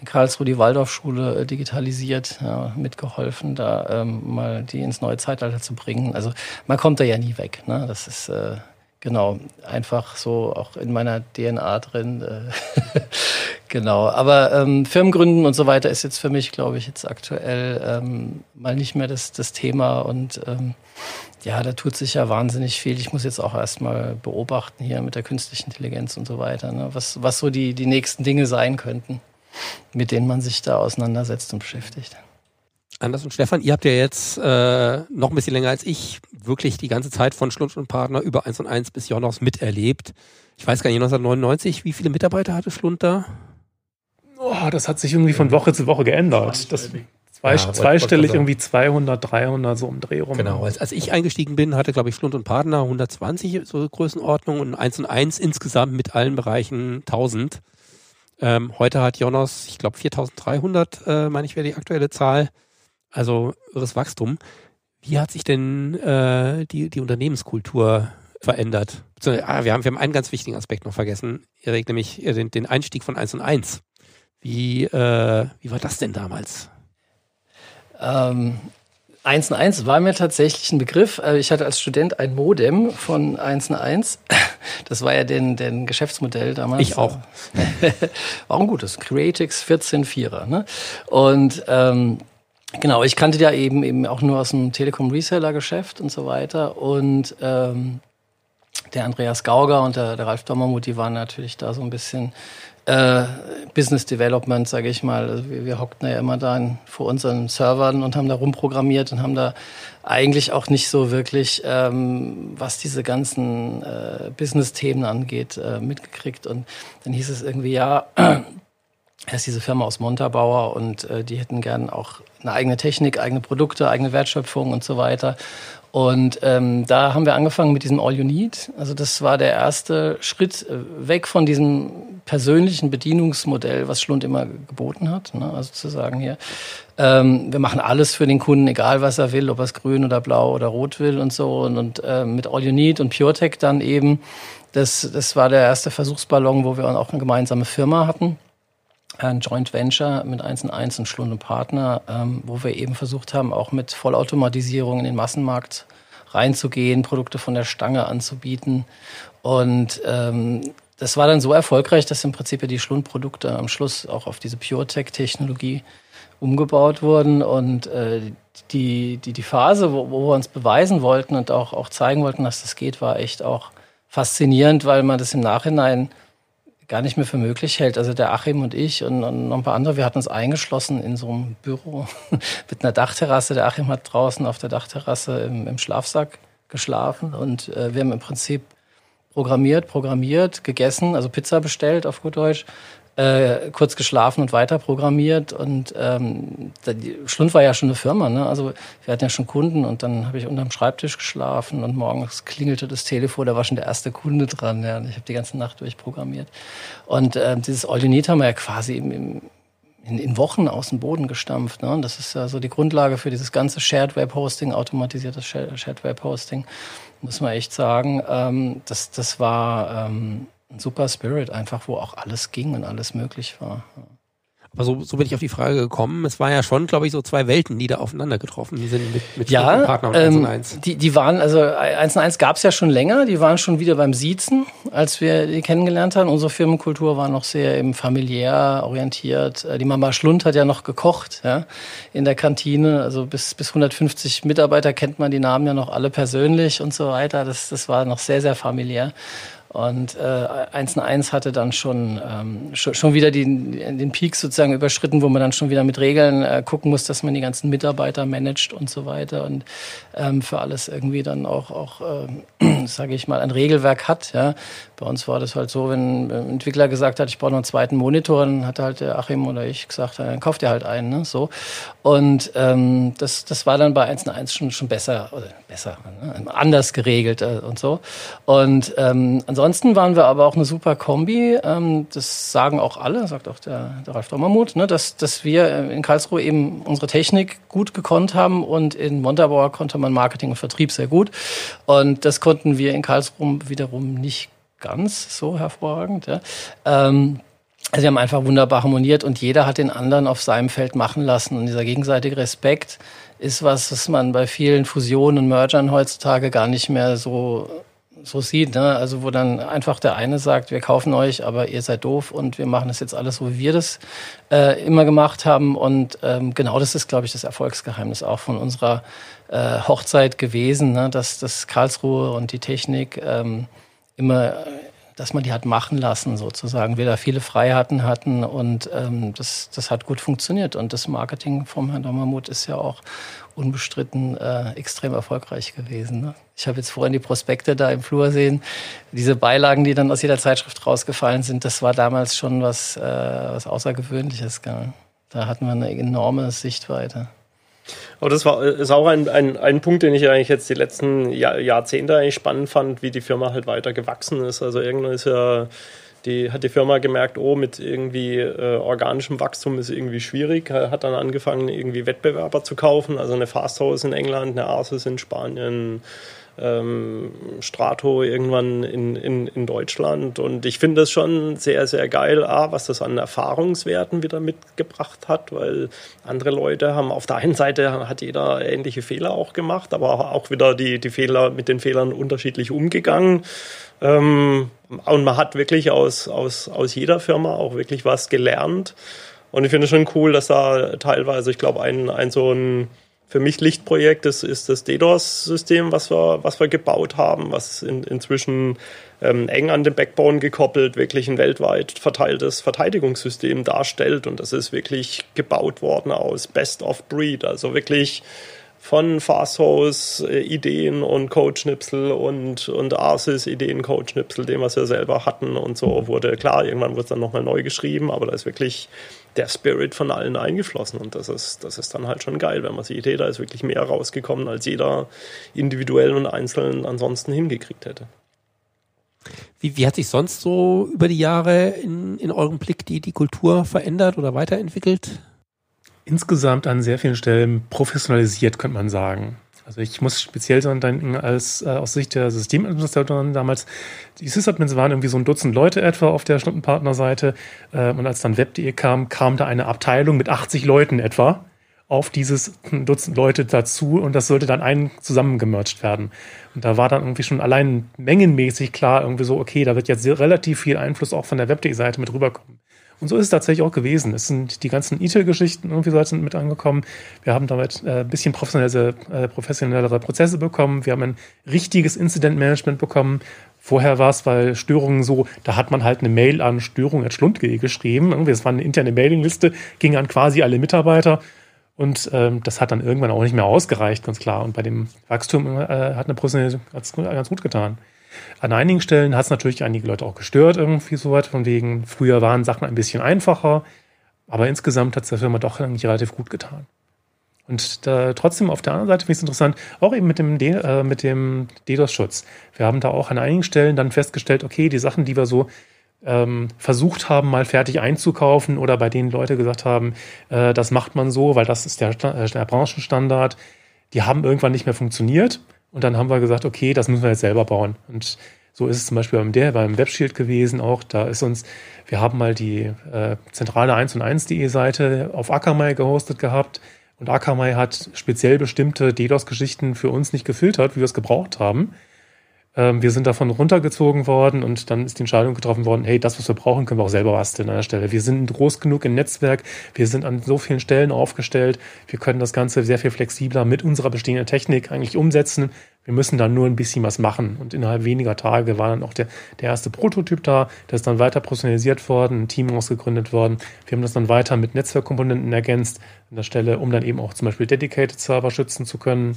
S4: in Karlsruhe die Waldorfschule äh, digitalisiert, ja, mitgeholfen, da ähm, mal die ins neue Zeitalter zu bringen. Also man kommt da ja nie weg. Ne? Das ist äh, genau einfach so auch in meiner DNA drin. Äh, genau. Aber ähm, Firmengründen und so weiter ist jetzt für mich, glaube ich, jetzt aktuell ähm, mal nicht mehr das, das Thema und ähm, ja, da tut sich ja wahnsinnig viel. Ich muss jetzt auch erstmal beobachten hier mit der künstlichen Intelligenz und so weiter, ne? was, was so die, die nächsten Dinge sein könnten, mit denen man sich da auseinandersetzt und beschäftigt.
S1: Anders und Stefan, ihr habt ja jetzt äh, noch ein bisschen länger als ich wirklich die ganze Zeit von Schlund und Partner über 1 und 1 bis Jonas miterlebt. Ich weiß gar nicht, 1999, wie viele Mitarbeiter hatte Schlund da?
S3: Oh, das hat sich irgendwie von Woche zu Woche geändert. Das, Zwei, ja, zweistellig irgendwie 200, 300 so um Dreh rum.
S1: Genau. Als, als ich eingestiegen bin, hatte glaube ich Schlund und Partner 120 so Größenordnung und 1 und 1 insgesamt mit allen Bereichen 1000. Ähm, heute hat Jonas, ich glaube 4300, äh, meine ich wäre die aktuelle Zahl. Also irres Wachstum. Wie hat sich denn äh, die, die Unternehmenskultur verändert? Ah, wir, haben, wir haben einen ganz wichtigen Aspekt noch vergessen, Erik, nämlich äh, den, den Einstieg von 1 und 1. Wie, äh, wie war das denn damals?
S4: Ähm, 1 und 1 war mir tatsächlich ein Begriff. Äh, ich hatte als Student ein Modem von 1 und 1. Das war ja den, den Geschäftsmodell damals.
S1: Ich auch.
S4: war ein gutes. Creatix 14.4er. Ne? Und ähm, genau, ich kannte ja eben eben auch nur aus dem Telekom-Reseller-Geschäft und so weiter. Und ähm, der Andreas Gauger und der, der Ralf Dommermuth, die waren natürlich da so ein bisschen äh, Business Development, sage ich mal. Also wir, wir hockten ja immer da in, vor unseren Servern und haben da rumprogrammiert und haben da eigentlich auch nicht so wirklich, ähm, was diese ganzen äh, Business-Themen angeht, äh, mitgekriegt. Und dann hieß es irgendwie, ja, er ist diese Firma aus Montabaur und äh, die hätten gern auch eine eigene Technik, eigene Produkte, eigene Wertschöpfung und so weiter. Und ähm, da haben wir angefangen mit diesem All You Need. Also das war der erste Schritt äh, weg von diesem persönlichen Bedienungsmodell, was Schlund immer geboten hat. Ne? Also zu sagen hier, ähm, wir machen alles für den Kunden, egal was er will, ob er es grün oder blau oder rot will und so. Und, und äh, mit All You Need und PureTech dann eben, das, das war der erste Versuchsballon, wo wir auch eine gemeinsame Firma hatten ein Joint Venture mit 1 und 1 und Schlund und Partner, ähm, wo wir eben versucht haben, auch mit Vollautomatisierung in den Massenmarkt reinzugehen, Produkte von der Stange anzubieten. Und ähm, das war dann so erfolgreich, dass im Prinzip ja die Schlundprodukte am Schluss auch auf diese PureTech-Technologie umgebaut wurden und äh, die, die, die Phase, wo, wo wir uns beweisen wollten und auch, auch zeigen wollten, dass das geht, war echt auch faszinierend, weil man das im Nachhinein gar nicht mehr für möglich hält. Also der Achim und ich und, noch ein paar andere, wir hatten uns eingeschlossen in so einem Büro mit einer Dachterrasse. Der Achim hat draußen auf der Dachterrasse im, im Schlafsack geschlafen und äh, wir haben im Prinzip programmiert, programmiert, gegessen, also Pizza bestellt auf gut Deutsch äh, kurz geschlafen und weiter programmiert. Und ähm, die Schlund war ja schon eine Firma, ne? Also wir hatten ja schon Kunden und dann habe ich unterm Schreibtisch geschlafen und morgens klingelte das Telefon, da war schon der erste Kunde dran. Ja? Und ich habe die ganze Nacht durchprogrammiert. Und äh, dieses All You Need haben wir ja quasi im, im in, in Wochen aus dem Boden gestampft. Ne? Und das ist ja so die Grundlage für dieses ganze Shared Web Hosting, automatisiertes Shared Web Hosting, muss man echt sagen. Ähm, das, das war ähm, ein super Spirit einfach, wo auch alles ging und alles möglich war.
S1: Aber so, so bin ich auf die Frage gekommen. Es war ja schon, glaube ich, so zwei Welten, die da aufeinander getroffen sind mit, mit
S4: ja, Partner und ähm, 1 und 1. Die, die waren, also 1 und 1 gab es ja schon länger, die waren schon wieder beim Siezen, als wir die kennengelernt haben. Unsere Firmenkultur war noch sehr eben familiär orientiert. Äh, die Mama Schlund hat ja noch gekocht, ja, in der Kantine. Also bis, bis 150 Mitarbeiter kennt man die Namen ja noch alle persönlich und so weiter. Das, das war noch sehr, sehr familiär. Und äh, 1 1 hatte dann schon, ähm, schon, schon wieder den, den Peak sozusagen überschritten, wo man dann schon wieder mit Regeln äh, gucken muss, dass man die ganzen Mitarbeiter managt und so weiter und ähm, für alles irgendwie dann auch, auch äh, sage ich mal, ein Regelwerk hat. Ja. Bei uns war das halt so, wenn ein Entwickler gesagt hat, ich brauche noch einen zweiten Monitor, dann hat halt der Achim oder ich gesagt, dann kauft ihr halt einen. Ne? So. Und ähm, das, das war dann bei 1 1 schon, schon besser, oder besser, ne? anders geregelt äh, und so. Und ähm, ansonsten Ansonsten waren wir aber auch eine super Kombi. Ähm, das sagen auch alle, sagt auch der, der Ralf Dommermuth, ne, dass, dass wir äh, in Karlsruhe eben unsere Technik gut gekonnt haben und in Montabaur konnte man Marketing und Vertrieb sehr gut. Und das konnten wir in Karlsruhe wiederum nicht ganz so hervorragend. Ja. Ähm, also wir haben einfach wunderbar harmoniert und jeder hat den anderen auf seinem Feld machen lassen. Und dieser gegenseitige Respekt ist was, was man bei vielen Fusionen und Mergern heutzutage gar nicht mehr so so sieht. Ne? Also wo dann einfach der eine sagt, wir kaufen euch, aber ihr seid doof und wir machen das jetzt alles so, wie wir das äh, immer gemacht haben. Und ähm, genau das ist, glaube ich, das Erfolgsgeheimnis auch von unserer äh, Hochzeit gewesen, ne? dass das Karlsruhe und die Technik ähm, immer dass man die hat machen lassen, sozusagen. Wir da viele Freiheiten hatten und ähm, das, das hat gut funktioniert. Und das Marketing vom Herrn Dommermuth ist ja auch unbestritten äh, extrem erfolgreich gewesen. Ne? Ich habe jetzt vorhin die Prospekte da im Flur sehen. Diese Beilagen, die dann aus jeder Zeitschrift rausgefallen sind, das war damals schon was, äh, was Außergewöhnliches. Gell? Da hatten wir eine enorme Sichtweite.
S2: Aber das war ist auch ein, ein, ein Punkt, den ich eigentlich jetzt die letzten Jahr, Jahrzehnte eigentlich spannend fand, wie die Firma halt weiter gewachsen ist. Also irgendwann ist ja die hat die Firma gemerkt, oh, mit irgendwie äh, organischem Wachstum ist irgendwie schwierig, hat dann angefangen, irgendwie Wettbewerber zu kaufen, also eine Fasthouse in England, eine Asus in Spanien, ähm, Strato irgendwann in, in, in Deutschland. Und ich finde das schon sehr, sehr geil, A, was das an Erfahrungswerten wieder mitgebracht hat, weil andere Leute haben auf der einen Seite hat jeder ähnliche Fehler auch gemacht, aber auch wieder die, die Fehler mit den Fehlern unterschiedlich umgegangen. Ähm, und man hat wirklich aus, aus, aus jeder Firma auch wirklich was gelernt. Und ich finde es schon cool, dass da teilweise, ich glaube, ein, ein so ein für mich Lichtprojekt ist, ist das DDoS-System, was wir, was wir gebaut haben, was in, inzwischen ähm, eng an den Backbone gekoppelt wirklich ein weltweit verteiltes Verteidigungssystem darstellt. Und das ist wirklich gebaut worden aus Best of Breed, also wirklich von Fasthouse äh, Ideen und Codeschnipsel und, und Arsis Ideen, Codeschnipsel, den wir ja selber hatten und so wurde klar, irgendwann wurde es dann nochmal neu geschrieben, aber da ist wirklich der Spirit von allen eingeflossen und das ist, das ist dann halt schon geil, wenn man sieht, hey, da ist wirklich mehr rausgekommen, als jeder individuell und einzeln ansonsten hingekriegt hätte.
S1: Wie, wie hat sich sonst so über die Jahre in, in eurem Blick die, die Kultur verändert oder weiterentwickelt?
S3: insgesamt an sehr vielen Stellen professionalisiert, könnte man sagen. Also ich muss speziell daran denken, als äh, aus Sicht der Systemadministratoren damals, die Sysadmins waren irgendwie so ein Dutzend Leute etwa auf der Stundenpartnerseite äh, und als dann Web.de kam, kam da eine Abteilung mit 80 Leuten etwa auf dieses Dutzend Leute dazu und das sollte dann ein zusammengemercht werden. Und da war dann irgendwie schon allein mengenmäßig klar irgendwie so, okay, da wird jetzt relativ viel Einfluss auch von der Web.de-Seite mit rüberkommen. Und so ist es tatsächlich auch gewesen. Es sind die ganzen ITIL-Geschichten irgendwie so sind mit angekommen. Wir haben damit äh, ein bisschen professionelle, äh, professionellere Prozesse bekommen. Wir haben ein richtiges Incident-Management bekommen. Vorher war es, weil Störungen so, da hat man halt eine Mail an störung.schlund.de geschrieben. Irgendwie, es war eine interne Mailingliste, ging an quasi alle Mitarbeiter. Und ähm, das hat dann irgendwann auch nicht mehr ausgereicht, ganz klar. Und bei dem Wachstum äh, hat eine Professionelle ganz, ganz gut getan. An einigen Stellen hat es natürlich einige Leute auch gestört, irgendwie so weit, von wegen, früher waren Sachen ein bisschen einfacher, aber insgesamt hat es der Firma doch eigentlich relativ gut getan. Und da, trotzdem auf der anderen Seite finde ich es interessant, auch eben mit dem, äh, mit dem DDoS-Schutz. Wir haben da auch an einigen Stellen dann festgestellt, okay, die Sachen, die wir so ähm, versucht haben, mal fertig einzukaufen oder bei denen Leute gesagt haben, äh, das macht man so, weil das ist der, äh, der Branchenstandard, die haben irgendwann nicht mehr funktioniert. Und dann haben wir gesagt, okay, das müssen wir jetzt selber bauen. Und so ist es zum Beispiel beim der, beim Webshield gewesen auch. Da ist uns, wir haben mal die äh, zentrale 1 und 1.de Seite auf Akamai gehostet gehabt. Und Akamai hat speziell bestimmte DDoS-Geschichten für uns nicht gefiltert, wie wir es gebraucht haben. Ähm, wir sind davon runtergezogen worden und dann ist die Entscheidung getroffen worden, hey, das, was wir brauchen, können wir auch selber basteln an der Stelle. Wir sind groß genug im Netzwerk, wir sind an so vielen Stellen aufgestellt, wir können das Ganze sehr viel flexibler mit unserer bestehenden Technik eigentlich umsetzen. Wir müssen dann nur ein bisschen was machen. Und innerhalb weniger Tage war dann auch der, der erste Prototyp da, der ist dann weiter personalisiert worden, ein Team ausgegründet worden. Wir haben das dann weiter mit Netzwerkkomponenten ergänzt an der Stelle, um dann eben auch zum Beispiel Dedicated Server schützen zu können.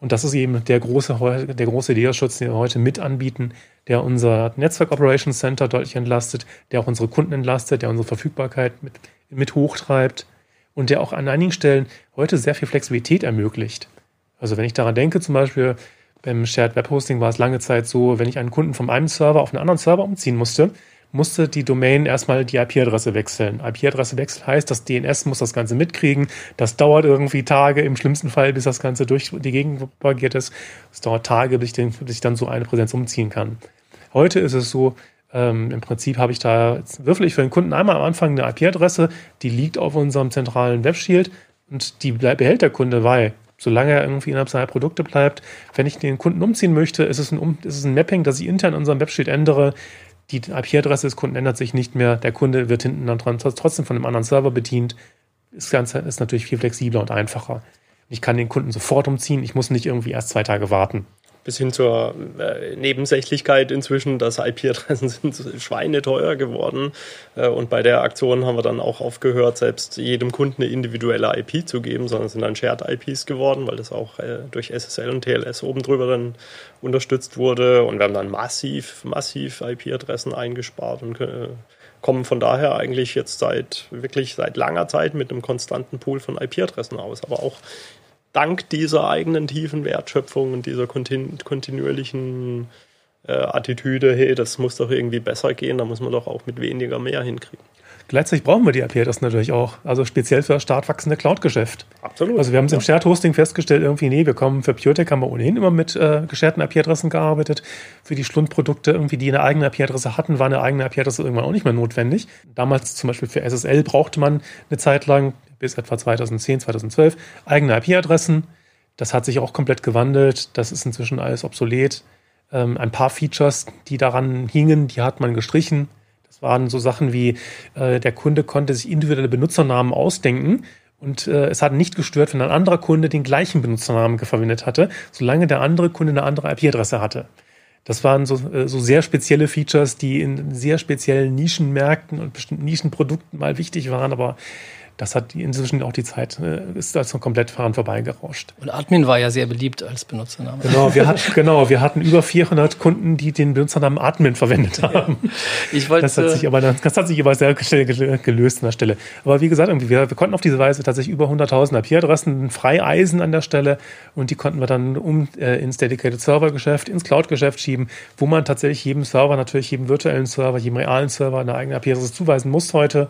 S3: Und das ist eben der große, der große DDoS-Schutz, den wir heute mit anbieten, der unser Netzwerk Operations Center deutlich entlastet, der auch unsere Kunden entlastet, der unsere Verfügbarkeit mit, mit hochtreibt und der auch an einigen Stellen heute sehr viel Flexibilität ermöglicht. Also wenn ich daran denke, zum Beispiel beim Shared Web Hosting war es lange Zeit so, wenn ich einen Kunden von einem Server auf einen anderen Server umziehen musste, musste die Domain erstmal die IP-Adresse wechseln. IP-Adresse wechseln heißt, das DNS muss das Ganze mitkriegen. Das dauert irgendwie Tage, im schlimmsten Fall, bis das Ganze durch die Gegend propagiert ist. Es dauert Tage, bis ich, den, bis ich dann so eine Präsenz umziehen kann. Heute ist es so, ähm, im Prinzip habe ich da, würfel ich für den Kunden einmal am Anfang eine IP-Adresse, die liegt auf unserem zentralen Webshield und die behält der Kunde bei. Solange er irgendwie innerhalb seiner Produkte bleibt. Wenn ich den Kunden umziehen möchte, ist es ein, ist es ein Mapping, das ich intern in unserem Webshield ändere, die IP-Adresse des Kunden ändert sich nicht mehr. Der Kunde wird hinten dann trotzdem von einem anderen Server bedient. Das Ganze ist natürlich viel flexibler und einfacher. Ich kann den Kunden sofort umziehen. Ich muss nicht irgendwie erst zwei Tage warten
S2: bis hin zur äh, Nebensächlichkeit inzwischen, dass IP-Adressen sind schweineteuer geworden. Äh, und bei der Aktion haben wir dann auch aufgehört, selbst jedem Kunden eine individuelle IP zu geben, sondern sind dann Shared IPs geworden, weil das auch äh, durch SSL und TLS oben drüber dann unterstützt wurde. Und wir haben dann massiv, massiv IP-Adressen eingespart und kommen von daher eigentlich jetzt seit wirklich seit langer Zeit mit einem konstanten Pool von IP-Adressen aus. Aber auch dank dieser eigenen tiefen Wertschöpfung und dieser kontinu kontinuierlichen äh, Attitüde, hey, das muss doch irgendwie besser gehen, da muss man doch auch mit weniger mehr hinkriegen.
S3: Gleichzeitig brauchen wir die IP-Adressen natürlich auch. Also speziell für das stark wachsende Cloud-Geschäft.
S2: Absolut.
S3: Also wir haben es im Shared Hosting festgestellt, irgendwie, nee, wir kommen für PureTech haben wir ohnehin immer mit äh, gescherten IP-Adressen gearbeitet. Für die Schlundprodukte irgendwie, die eine eigene IP-Adresse hatten, war eine eigene IP-Adresse irgendwann auch nicht mehr notwendig. Damals zum Beispiel für SSL brauchte man eine Zeit lang, bis etwa 2010, 2012, eigene IP-Adressen. Das hat sich auch komplett gewandelt. Das ist inzwischen alles obsolet. Ähm, ein paar Features, die daran hingen, die hat man gestrichen waren so Sachen wie, äh, der Kunde konnte sich individuelle Benutzernamen ausdenken. Und äh, es hat nicht gestört, wenn ein anderer Kunde den gleichen Benutzernamen verwendet hatte, solange der andere Kunde eine andere IP-Adresse hatte. Das waren so, äh, so sehr spezielle Features, die in sehr speziellen Nischenmärkten und bestimmten Nischenprodukten mal wichtig waren, aber das hat inzwischen auch die Zeit, äh, ist also komplett fahren vorbeigerauscht.
S4: Und Admin war ja sehr beliebt als Benutzername.
S3: Genau, wir hatten, genau, wir hatten über 400 Kunden, die den Benutzernamen Admin verwendet haben. Ja. Ich wollte, das hat sich aber, das hat sich aber sehr gelöst an der Stelle. Aber wie gesagt, wir, wir konnten auf diese Weise tatsächlich über 100.000 IP-Adressen frei eisen an der Stelle und die konnten wir dann um äh, ins Dedicated Server Geschäft, ins Cloud Geschäft schieben, wo man tatsächlich jedem Server, natürlich jedem virtuellen Server, jedem realen Server eine eigene IP-Adresse zuweisen muss heute.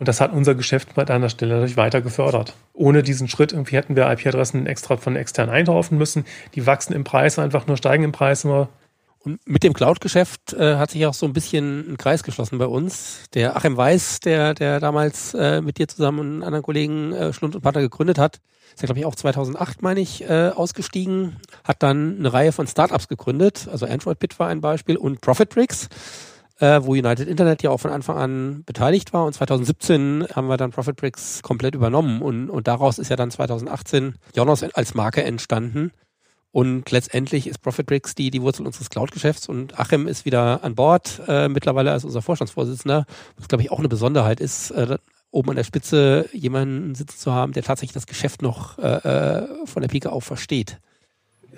S3: Und das hat unser Geschäft an einer Stelle natürlich weiter gefördert. Ohne diesen Schritt irgendwie hätten wir IP-Adressen extra von extern einkaufen müssen. Die wachsen im Preis einfach nur, steigen im Preis immer.
S1: Und mit dem Cloud-Geschäft äh, hat sich auch so ein bisschen ein Kreis geschlossen bei uns. Der Achim Weiß, der, der damals äh, mit dir zusammen und anderen Kollegen äh, Schlund und Partner gegründet hat, ist ja, glaube ich, auch 2008, meine ich, äh, ausgestiegen, hat dann eine Reihe von Startups gegründet. Also Android Pit war ein Beispiel und ProfitBricks äh, wo United Internet ja auch von Anfang an beteiligt war. Und 2017 haben wir dann ProfitBricks komplett übernommen. Und, und daraus ist ja dann 2018 Jonas als Marke entstanden. Und letztendlich ist ProfitBricks die, die Wurzel unseres Cloud-Geschäfts und Achim ist wieder an Bord, äh, mittlerweile als unser Vorstandsvorsitzender, was glaube ich auch eine Besonderheit ist, äh, oben an der Spitze jemanden sitzen zu haben, der tatsächlich das Geschäft noch äh, äh von der Pike auf versteht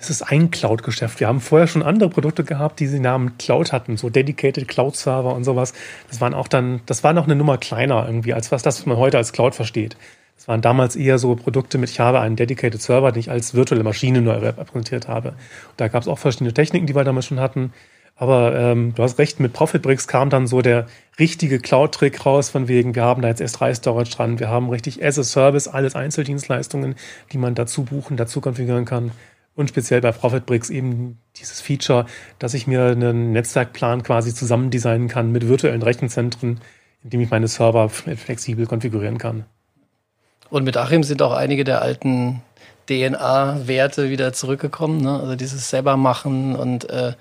S3: es ist ein Cloud-Geschäft. Wir haben vorher schon andere Produkte gehabt, die den Namen Cloud hatten, so Dedicated Cloud Server und sowas. Das waren auch dann, das war noch eine Nummer kleiner irgendwie, als was das, was man heute als Cloud versteht. Das waren damals eher so Produkte mit, ich habe einen Dedicated Server, den ich als virtuelle Maschine nur repräsentiert habe. Und da gab es auch verschiedene Techniken, die wir damals schon hatten. Aber ähm, du hast recht, mit ProfitBricks kam dann so der richtige Cloud-Trick raus, von wegen, wir haben da jetzt S3-Storage dran, wir haben richtig as a Service, alles Einzeldienstleistungen, die man dazu buchen, dazu konfigurieren kann. Und speziell bei ProfitBricks eben dieses Feature, dass ich mir einen Netzwerkplan quasi zusammen designen kann mit virtuellen Rechenzentren, indem ich meine Server flexibel konfigurieren kann.
S4: Und mit Achim sind auch einige der alten DNA-Werte wieder zurückgekommen. Ne? Also dieses selber machen und äh,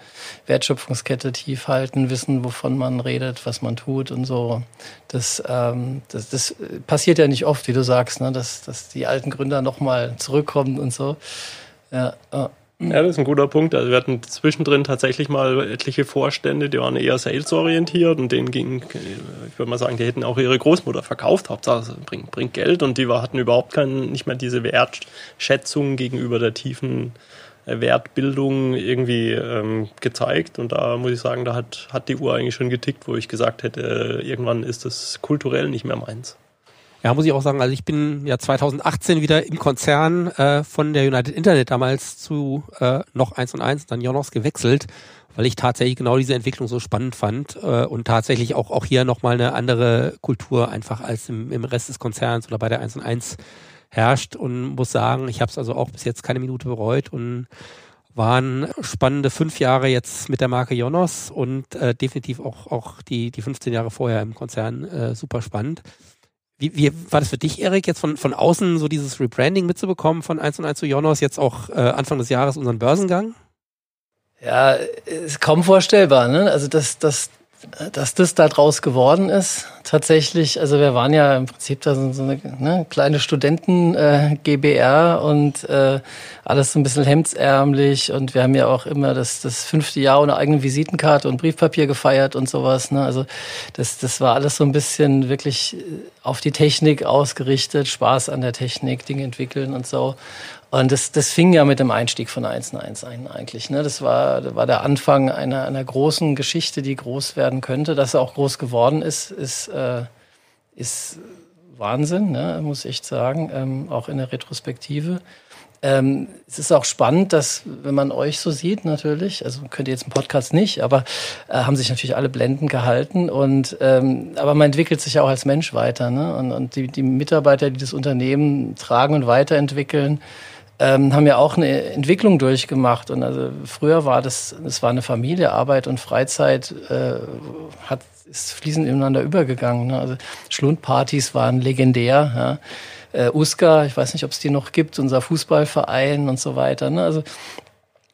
S4: Wertschöpfungskette tief halten, wissen, wovon man redet, was man tut und so. Das, ähm, das, das passiert ja nicht oft, wie du sagst, ne? dass, dass die alten Gründer nochmal zurückkommen und so.
S2: Ja, ja. Ja, das ist ein guter Punkt. Also wir hatten zwischendrin tatsächlich mal etliche Vorstände, die waren eher salesorientiert und denen ging, ich würde mal sagen, die hätten auch ihre Großmutter verkauft, Hauptsache bringt, bringt Geld und die hatten überhaupt kein, nicht mehr diese Wertschätzung gegenüber der tiefen äh, Wertbildung irgendwie ähm, gezeigt und da muss ich sagen, da hat, hat die Uhr eigentlich schon getickt, wo ich gesagt hätte, irgendwann ist das kulturell nicht mehr meins.
S1: Ja, muss ich auch sagen, also ich bin ja 2018 wieder im Konzern äh, von der United Internet damals zu äh, noch eins und eins, dann Jonos gewechselt, weil ich tatsächlich genau diese Entwicklung so spannend fand äh, und tatsächlich auch, auch hier nochmal eine andere Kultur einfach als im, im Rest des Konzerns oder bei der eins und eins herrscht und muss sagen, ich habe es also auch bis jetzt keine Minute bereut und waren spannende fünf Jahre jetzt mit der Marke Jonos und äh, definitiv auch, auch die, die 15 Jahre vorher im Konzern äh, super spannend. Wie, wie war das für dich, Erik, jetzt von, von außen so dieses Rebranding mitzubekommen von 1 und 1 zu Jonas, jetzt auch äh, Anfang des Jahres unseren Börsengang?
S4: Ja, ist kaum vorstellbar, ne? Also das, das, dass das da draus geworden ist, tatsächlich, also wir waren ja im Prinzip da so, eine ne, kleine Studenten-GBR äh, und äh, alles so ein bisschen hemdsärmlich und wir haben ja auch immer das, das fünfte Jahr ohne eigene Visitenkarte und Briefpapier gefeiert und sowas. Ne? Also das, das war alles so ein bisschen wirklich auf die Technik ausgerichtet, Spaß an der Technik, Dinge entwickeln und so. Und das, das fing ja mit dem Einstieg von 1.1 ein eigentlich. Ne? Das, war, das war der Anfang einer, einer großen Geschichte, die groß werden könnte. Dass er auch groß geworden ist, ist, äh, ist Wahnsinn, ne? muss ich sagen, ähm, auch in der Retrospektive. Ähm, es ist auch spannend, dass, wenn man euch so sieht, natürlich, also könnt ihr jetzt im Podcast nicht, aber äh, haben sich natürlich alle Blenden gehalten und ähm, aber man entwickelt sich ja auch als Mensch weiter, ne? Und, und die, die Mitarbeiter, die das Unternehmen tragen und weiterentwickeln, ähm, haben ja auch eine Entwicklung durchgemacht. Und also früher war das, es war eine Familie, Arbeit und Freizeit äh, hat ist fließend ineinander übergegangen. Ne? Also Schlundpartys waren legendär. Ja? äh, USCA, ich weiß nicht, ob es die noch gibt, unser Fußballverein und so weiter. Ne? Also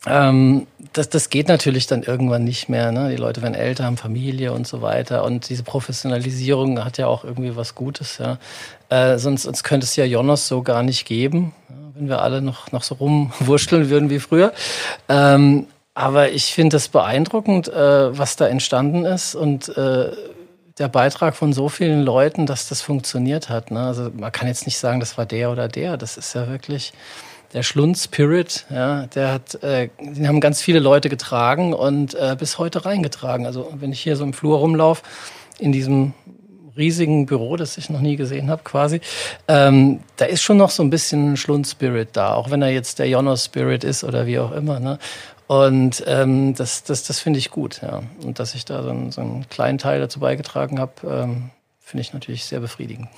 S4: ähm, das, das geht natürlich dann irgendwann nicht mehr. Ne? Die Leute werden älter, haben Familie und so weiter. Und diese Professionalisierung hat ja auch irgendwie was Gutes. Ja? Äh, sonst, sonst könnte es ja Jonas so gar nicht geben, ja? Wenn wir alle noch, noch so rumwurschteln würden wie früher. Ähm, aber ich finde es beeindruckend, äh, was da entstanden ist. Und äh, der Beitrag von so vielen Leuten, dass das funktioniert hat. Ne? Also man kann jetzt nicht sagen, das war der oder der. Das ist ja wirklich der Schlund-Spirit. Ja, der hat, äh, den haben ganz viele Leute getragen und äh, bis heute reingetragen. Also wenn ich hier so im Flur rumlaufe, in diesem riesigen Büro, das ich noch nie gesehen habe, quasi. Ähm, da ist schon noch so ein bisschen Schlund-Spirit da, auch wenn er jetzt der Jonas-Spirit ist oder wie auch immer. Ne? Und ähm, das, das, das finde ich gut, ja. Und dass ich da so einen, so einen kleinen Teil dazu beigetragen habe, ähm, finde ich natürlich sehr befriedigend.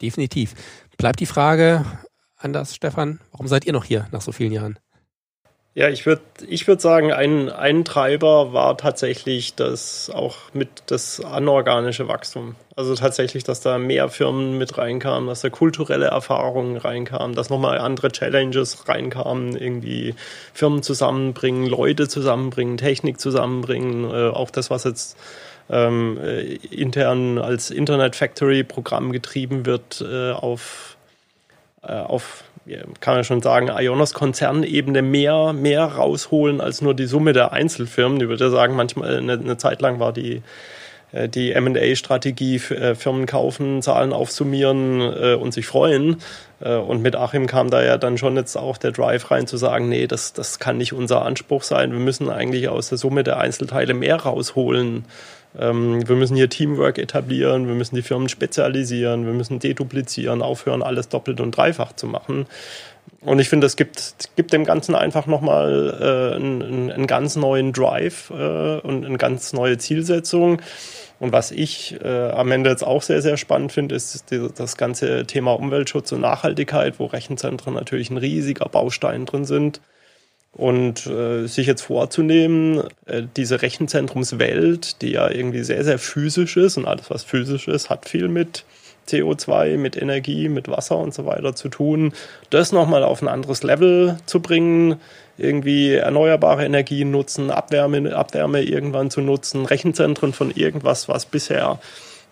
S1: Definitiv. Bleibt die Frage anders, Stefan, warum seid ihr noch hier nach so vielen Jahren?
S2: Ja, ich würde ich würd sagen, ein, ein Treiber war tatsächlich das auch mit das anorganische Wachstum. Also tatsächlich, dass da mehr Firmen mit reinkamen, dass da kulturelle Erfahrungen reinkamen, dass nochmal andere Challenges reinkamen, irgendwie Firmen zusammenbringen, Leute zusammenbringen, Technik zusammenbringen, äh, auch das, was jetzt ähm, äh, intern als Internet Factory Programm getrieben wird, äh, auf, auf kann man schon sagen, Ionos Konzernebene mehr, mehr rausholen als nur die Summe der Einzelfirmen. Ich würde sagen, manchmal eine, eine Zeit lang war die, äh, die M&A-Strategie, äh, Firmen kaufen, Zahlen aufsummieren äh, und sich freuen. Und mit Achim kam da ja dann schon jetzt auch der Drive rein zu sagen, nee, das, das kann nicht unser Anspruch sein. Wir müssen eigentlich aus der Summe der Einzelteile mehr rausholen. Ähm, wir müssen hier Teamwork etablieren, wir müssen die Firmen spezialisieren, wir müssen deduplizieren, aufhören, alles doppelt und dreifach zu machen. Und ich finde, es gibt, gibt dem Ganzen einfach nochmal äh, einen, einen ganz neuen Drive äh, und eine ganz neue Zielsetzung. Und was ich äh, am Ende jetzt auch sehr, sehr spannend finde, ist die, das ganze Thema Umweltschutz und Nachhaltigkeit, wo Rechenzentren natürlich ein riesiger Baustein drin sind. Und äh, sich jetzt vorzunehmen, äh, diese Rechenzentrumswelt, die ja irgendwie sehr, sehr physisch ist und alles, was physisch ist, hat viel mit CO2, mit Energie, mit Wasser und so weiter zu tun, das nochmal auf ein anderes Level zu bringen, irgendwie erneuerbare Energien nutzen, Abwärme, Abwärme irgendwann zu nutzen, Rechenzentren von irgendwas, was bisher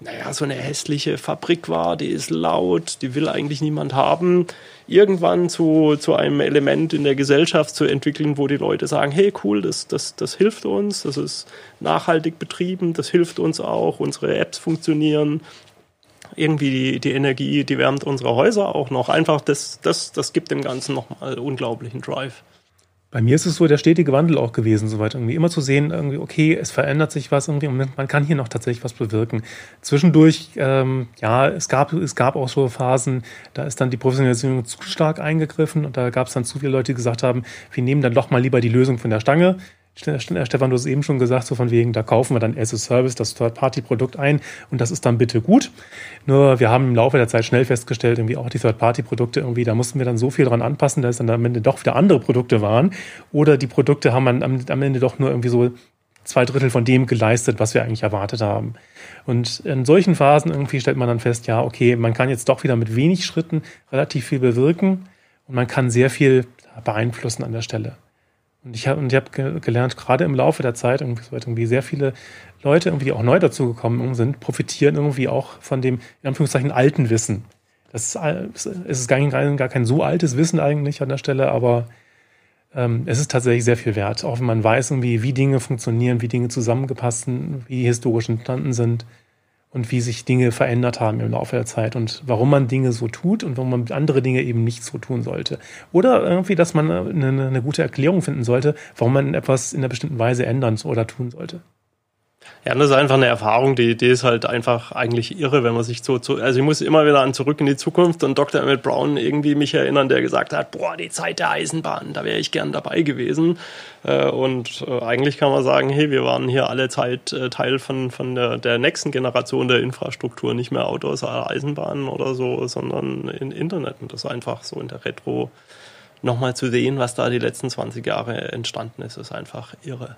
S2: naja, so eine hässliche Fabrik war, die ist laut, die will eigentlich niemand haben, irgendwann zu, zu einem Element in der Gesellschaft zu entwickeln, wo die Leute sagen, hey cool, das, das, das hilft uns, das ist nachhaltig betrieben, das hilft uns auch, unsere Apps funktionieren, irgendwie die, die Energie, die wärmt unsere Häuser auch noch. Einfach das, das, das gibt dem Ganzen nochmal unglaublichen Drive.
S3: Bei mir ist es so der stetige Wandel auch gewesen, soweit irgendwie immer zu sehen, irgendwie, okay, es verändert sich was irgendwie und man kann hier noch tatsächlich was bewirken. Zwischendurch, ähm, ja, es gab, es gab auch so Phasen, da ist dann die Professionalisierung zu stark eingegriffen und da gab es dann zu viele Leute, die gesagt haben, wir nehmen dann doch mal lieber die Lösung von der Stange. Stefan, du hast eben schon gesagt, so von wegen, da kaufen wir dann as a Service das Third-Party-Produkt ein und das ist dann bitte gut. Nur wir haben im Laufe der Zeit schnell festgestellt, irgendwie auch die Third-Party-Produkte irgendwie, da mussten wir dann so viel dran anpassen, dass dann am Ende doch wieder andere Produkte waren oder die Produkte haben am, am Ende doch nur irgendwie so zwei Drittel von dem geleistet, was wir eigentlich erwartet haben. Und in solchen Phasen irgendwie stellt man dann fest, ja, okay, man kann jetzt doch wieder mit wenig Schritten relativ viel bewirken und man kann sehr viel beeinflussen an der Stelle. Und ich habe hab gelernt, gerade im Laufe der Zeit, irgendwie, sehr viele Leute, irgendwie, die auch neu dazugekommen sind, profitieren irgendwie auch von dem, in Anführungszeichen, alten Wissen. Das ist, ist gar, gar kein so altes Wissen eigentlich an der Stelle, aber ähm, es ist tatsächlich sehr viel wert. Auch wenn man weiß, irgendwie, wie Dinge funktionieren, wie Dinge zusammengepasst sind, wie die historisch entstanden sind. Und wie sich Dinge verändert haben im Laufe der Zeit und warum man Dinge so tut und warum man andere Dinge eben nicht so tun sollte. Oder irgendwie, dass man eine, eine gute Erklärung finden sollte, warum man etwas in einer bestimmten Weise ändern oder tun sollte.
S2: Ja, das ist einfach eine Erfahrung, die Idee ist halt einfach eigentlich irre, wenn man sich so, so also ich muss immer wieder an Zurück in die Zukunft und Dr. Emmett Brown irgendwie mich erinnern, der gesagt hat, boah, die Zeit der Eisenbahn, da wäre ich gern dabei gewesen. Äh, und äh, eigentlich kann man sagen, hey, wir waren hier alle Zeit äh, Teil von, von der, der nächsten Generation der Infrastruktur, nicht mehr Autos, Eisenbahnen oder so, sondern in Internet. Und das einfach so in der Retro nochmal zu sehen, was da die letzten 20 Jahre entstanden ist, ist einfach irre.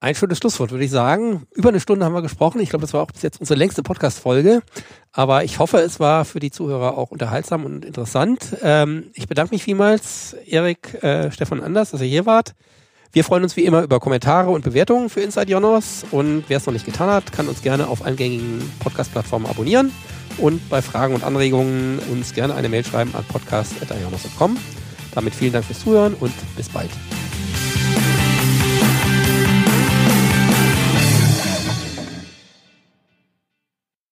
S1: Ein schönes Schlusswort, würde ich sagen. Über eine Stunde haben wir gesprochen. Ich glaube, das war auch bis jetzt unsere längste Podcast-Folge. Aber ich hoffe, es war für die Zuhörer auch unterhaltsam und interessant. Ähm, ich bedanke mich vielmals, Erik, äh, Stefan Anders, dass ihr hier wart. Wir freuen uns wie immer über Kommentare und Bewertungen für Inside Jonos. Und wer es noch nicht getan hat, kann uns gerne auf allen gängigen Podcast-Plattformen abonnieren. Und bei Fragen und Anregungen uns gerne eine Mail schreiben an podcast.ionos.com. Damit vielen Dank fürs Zuhören und bis bald.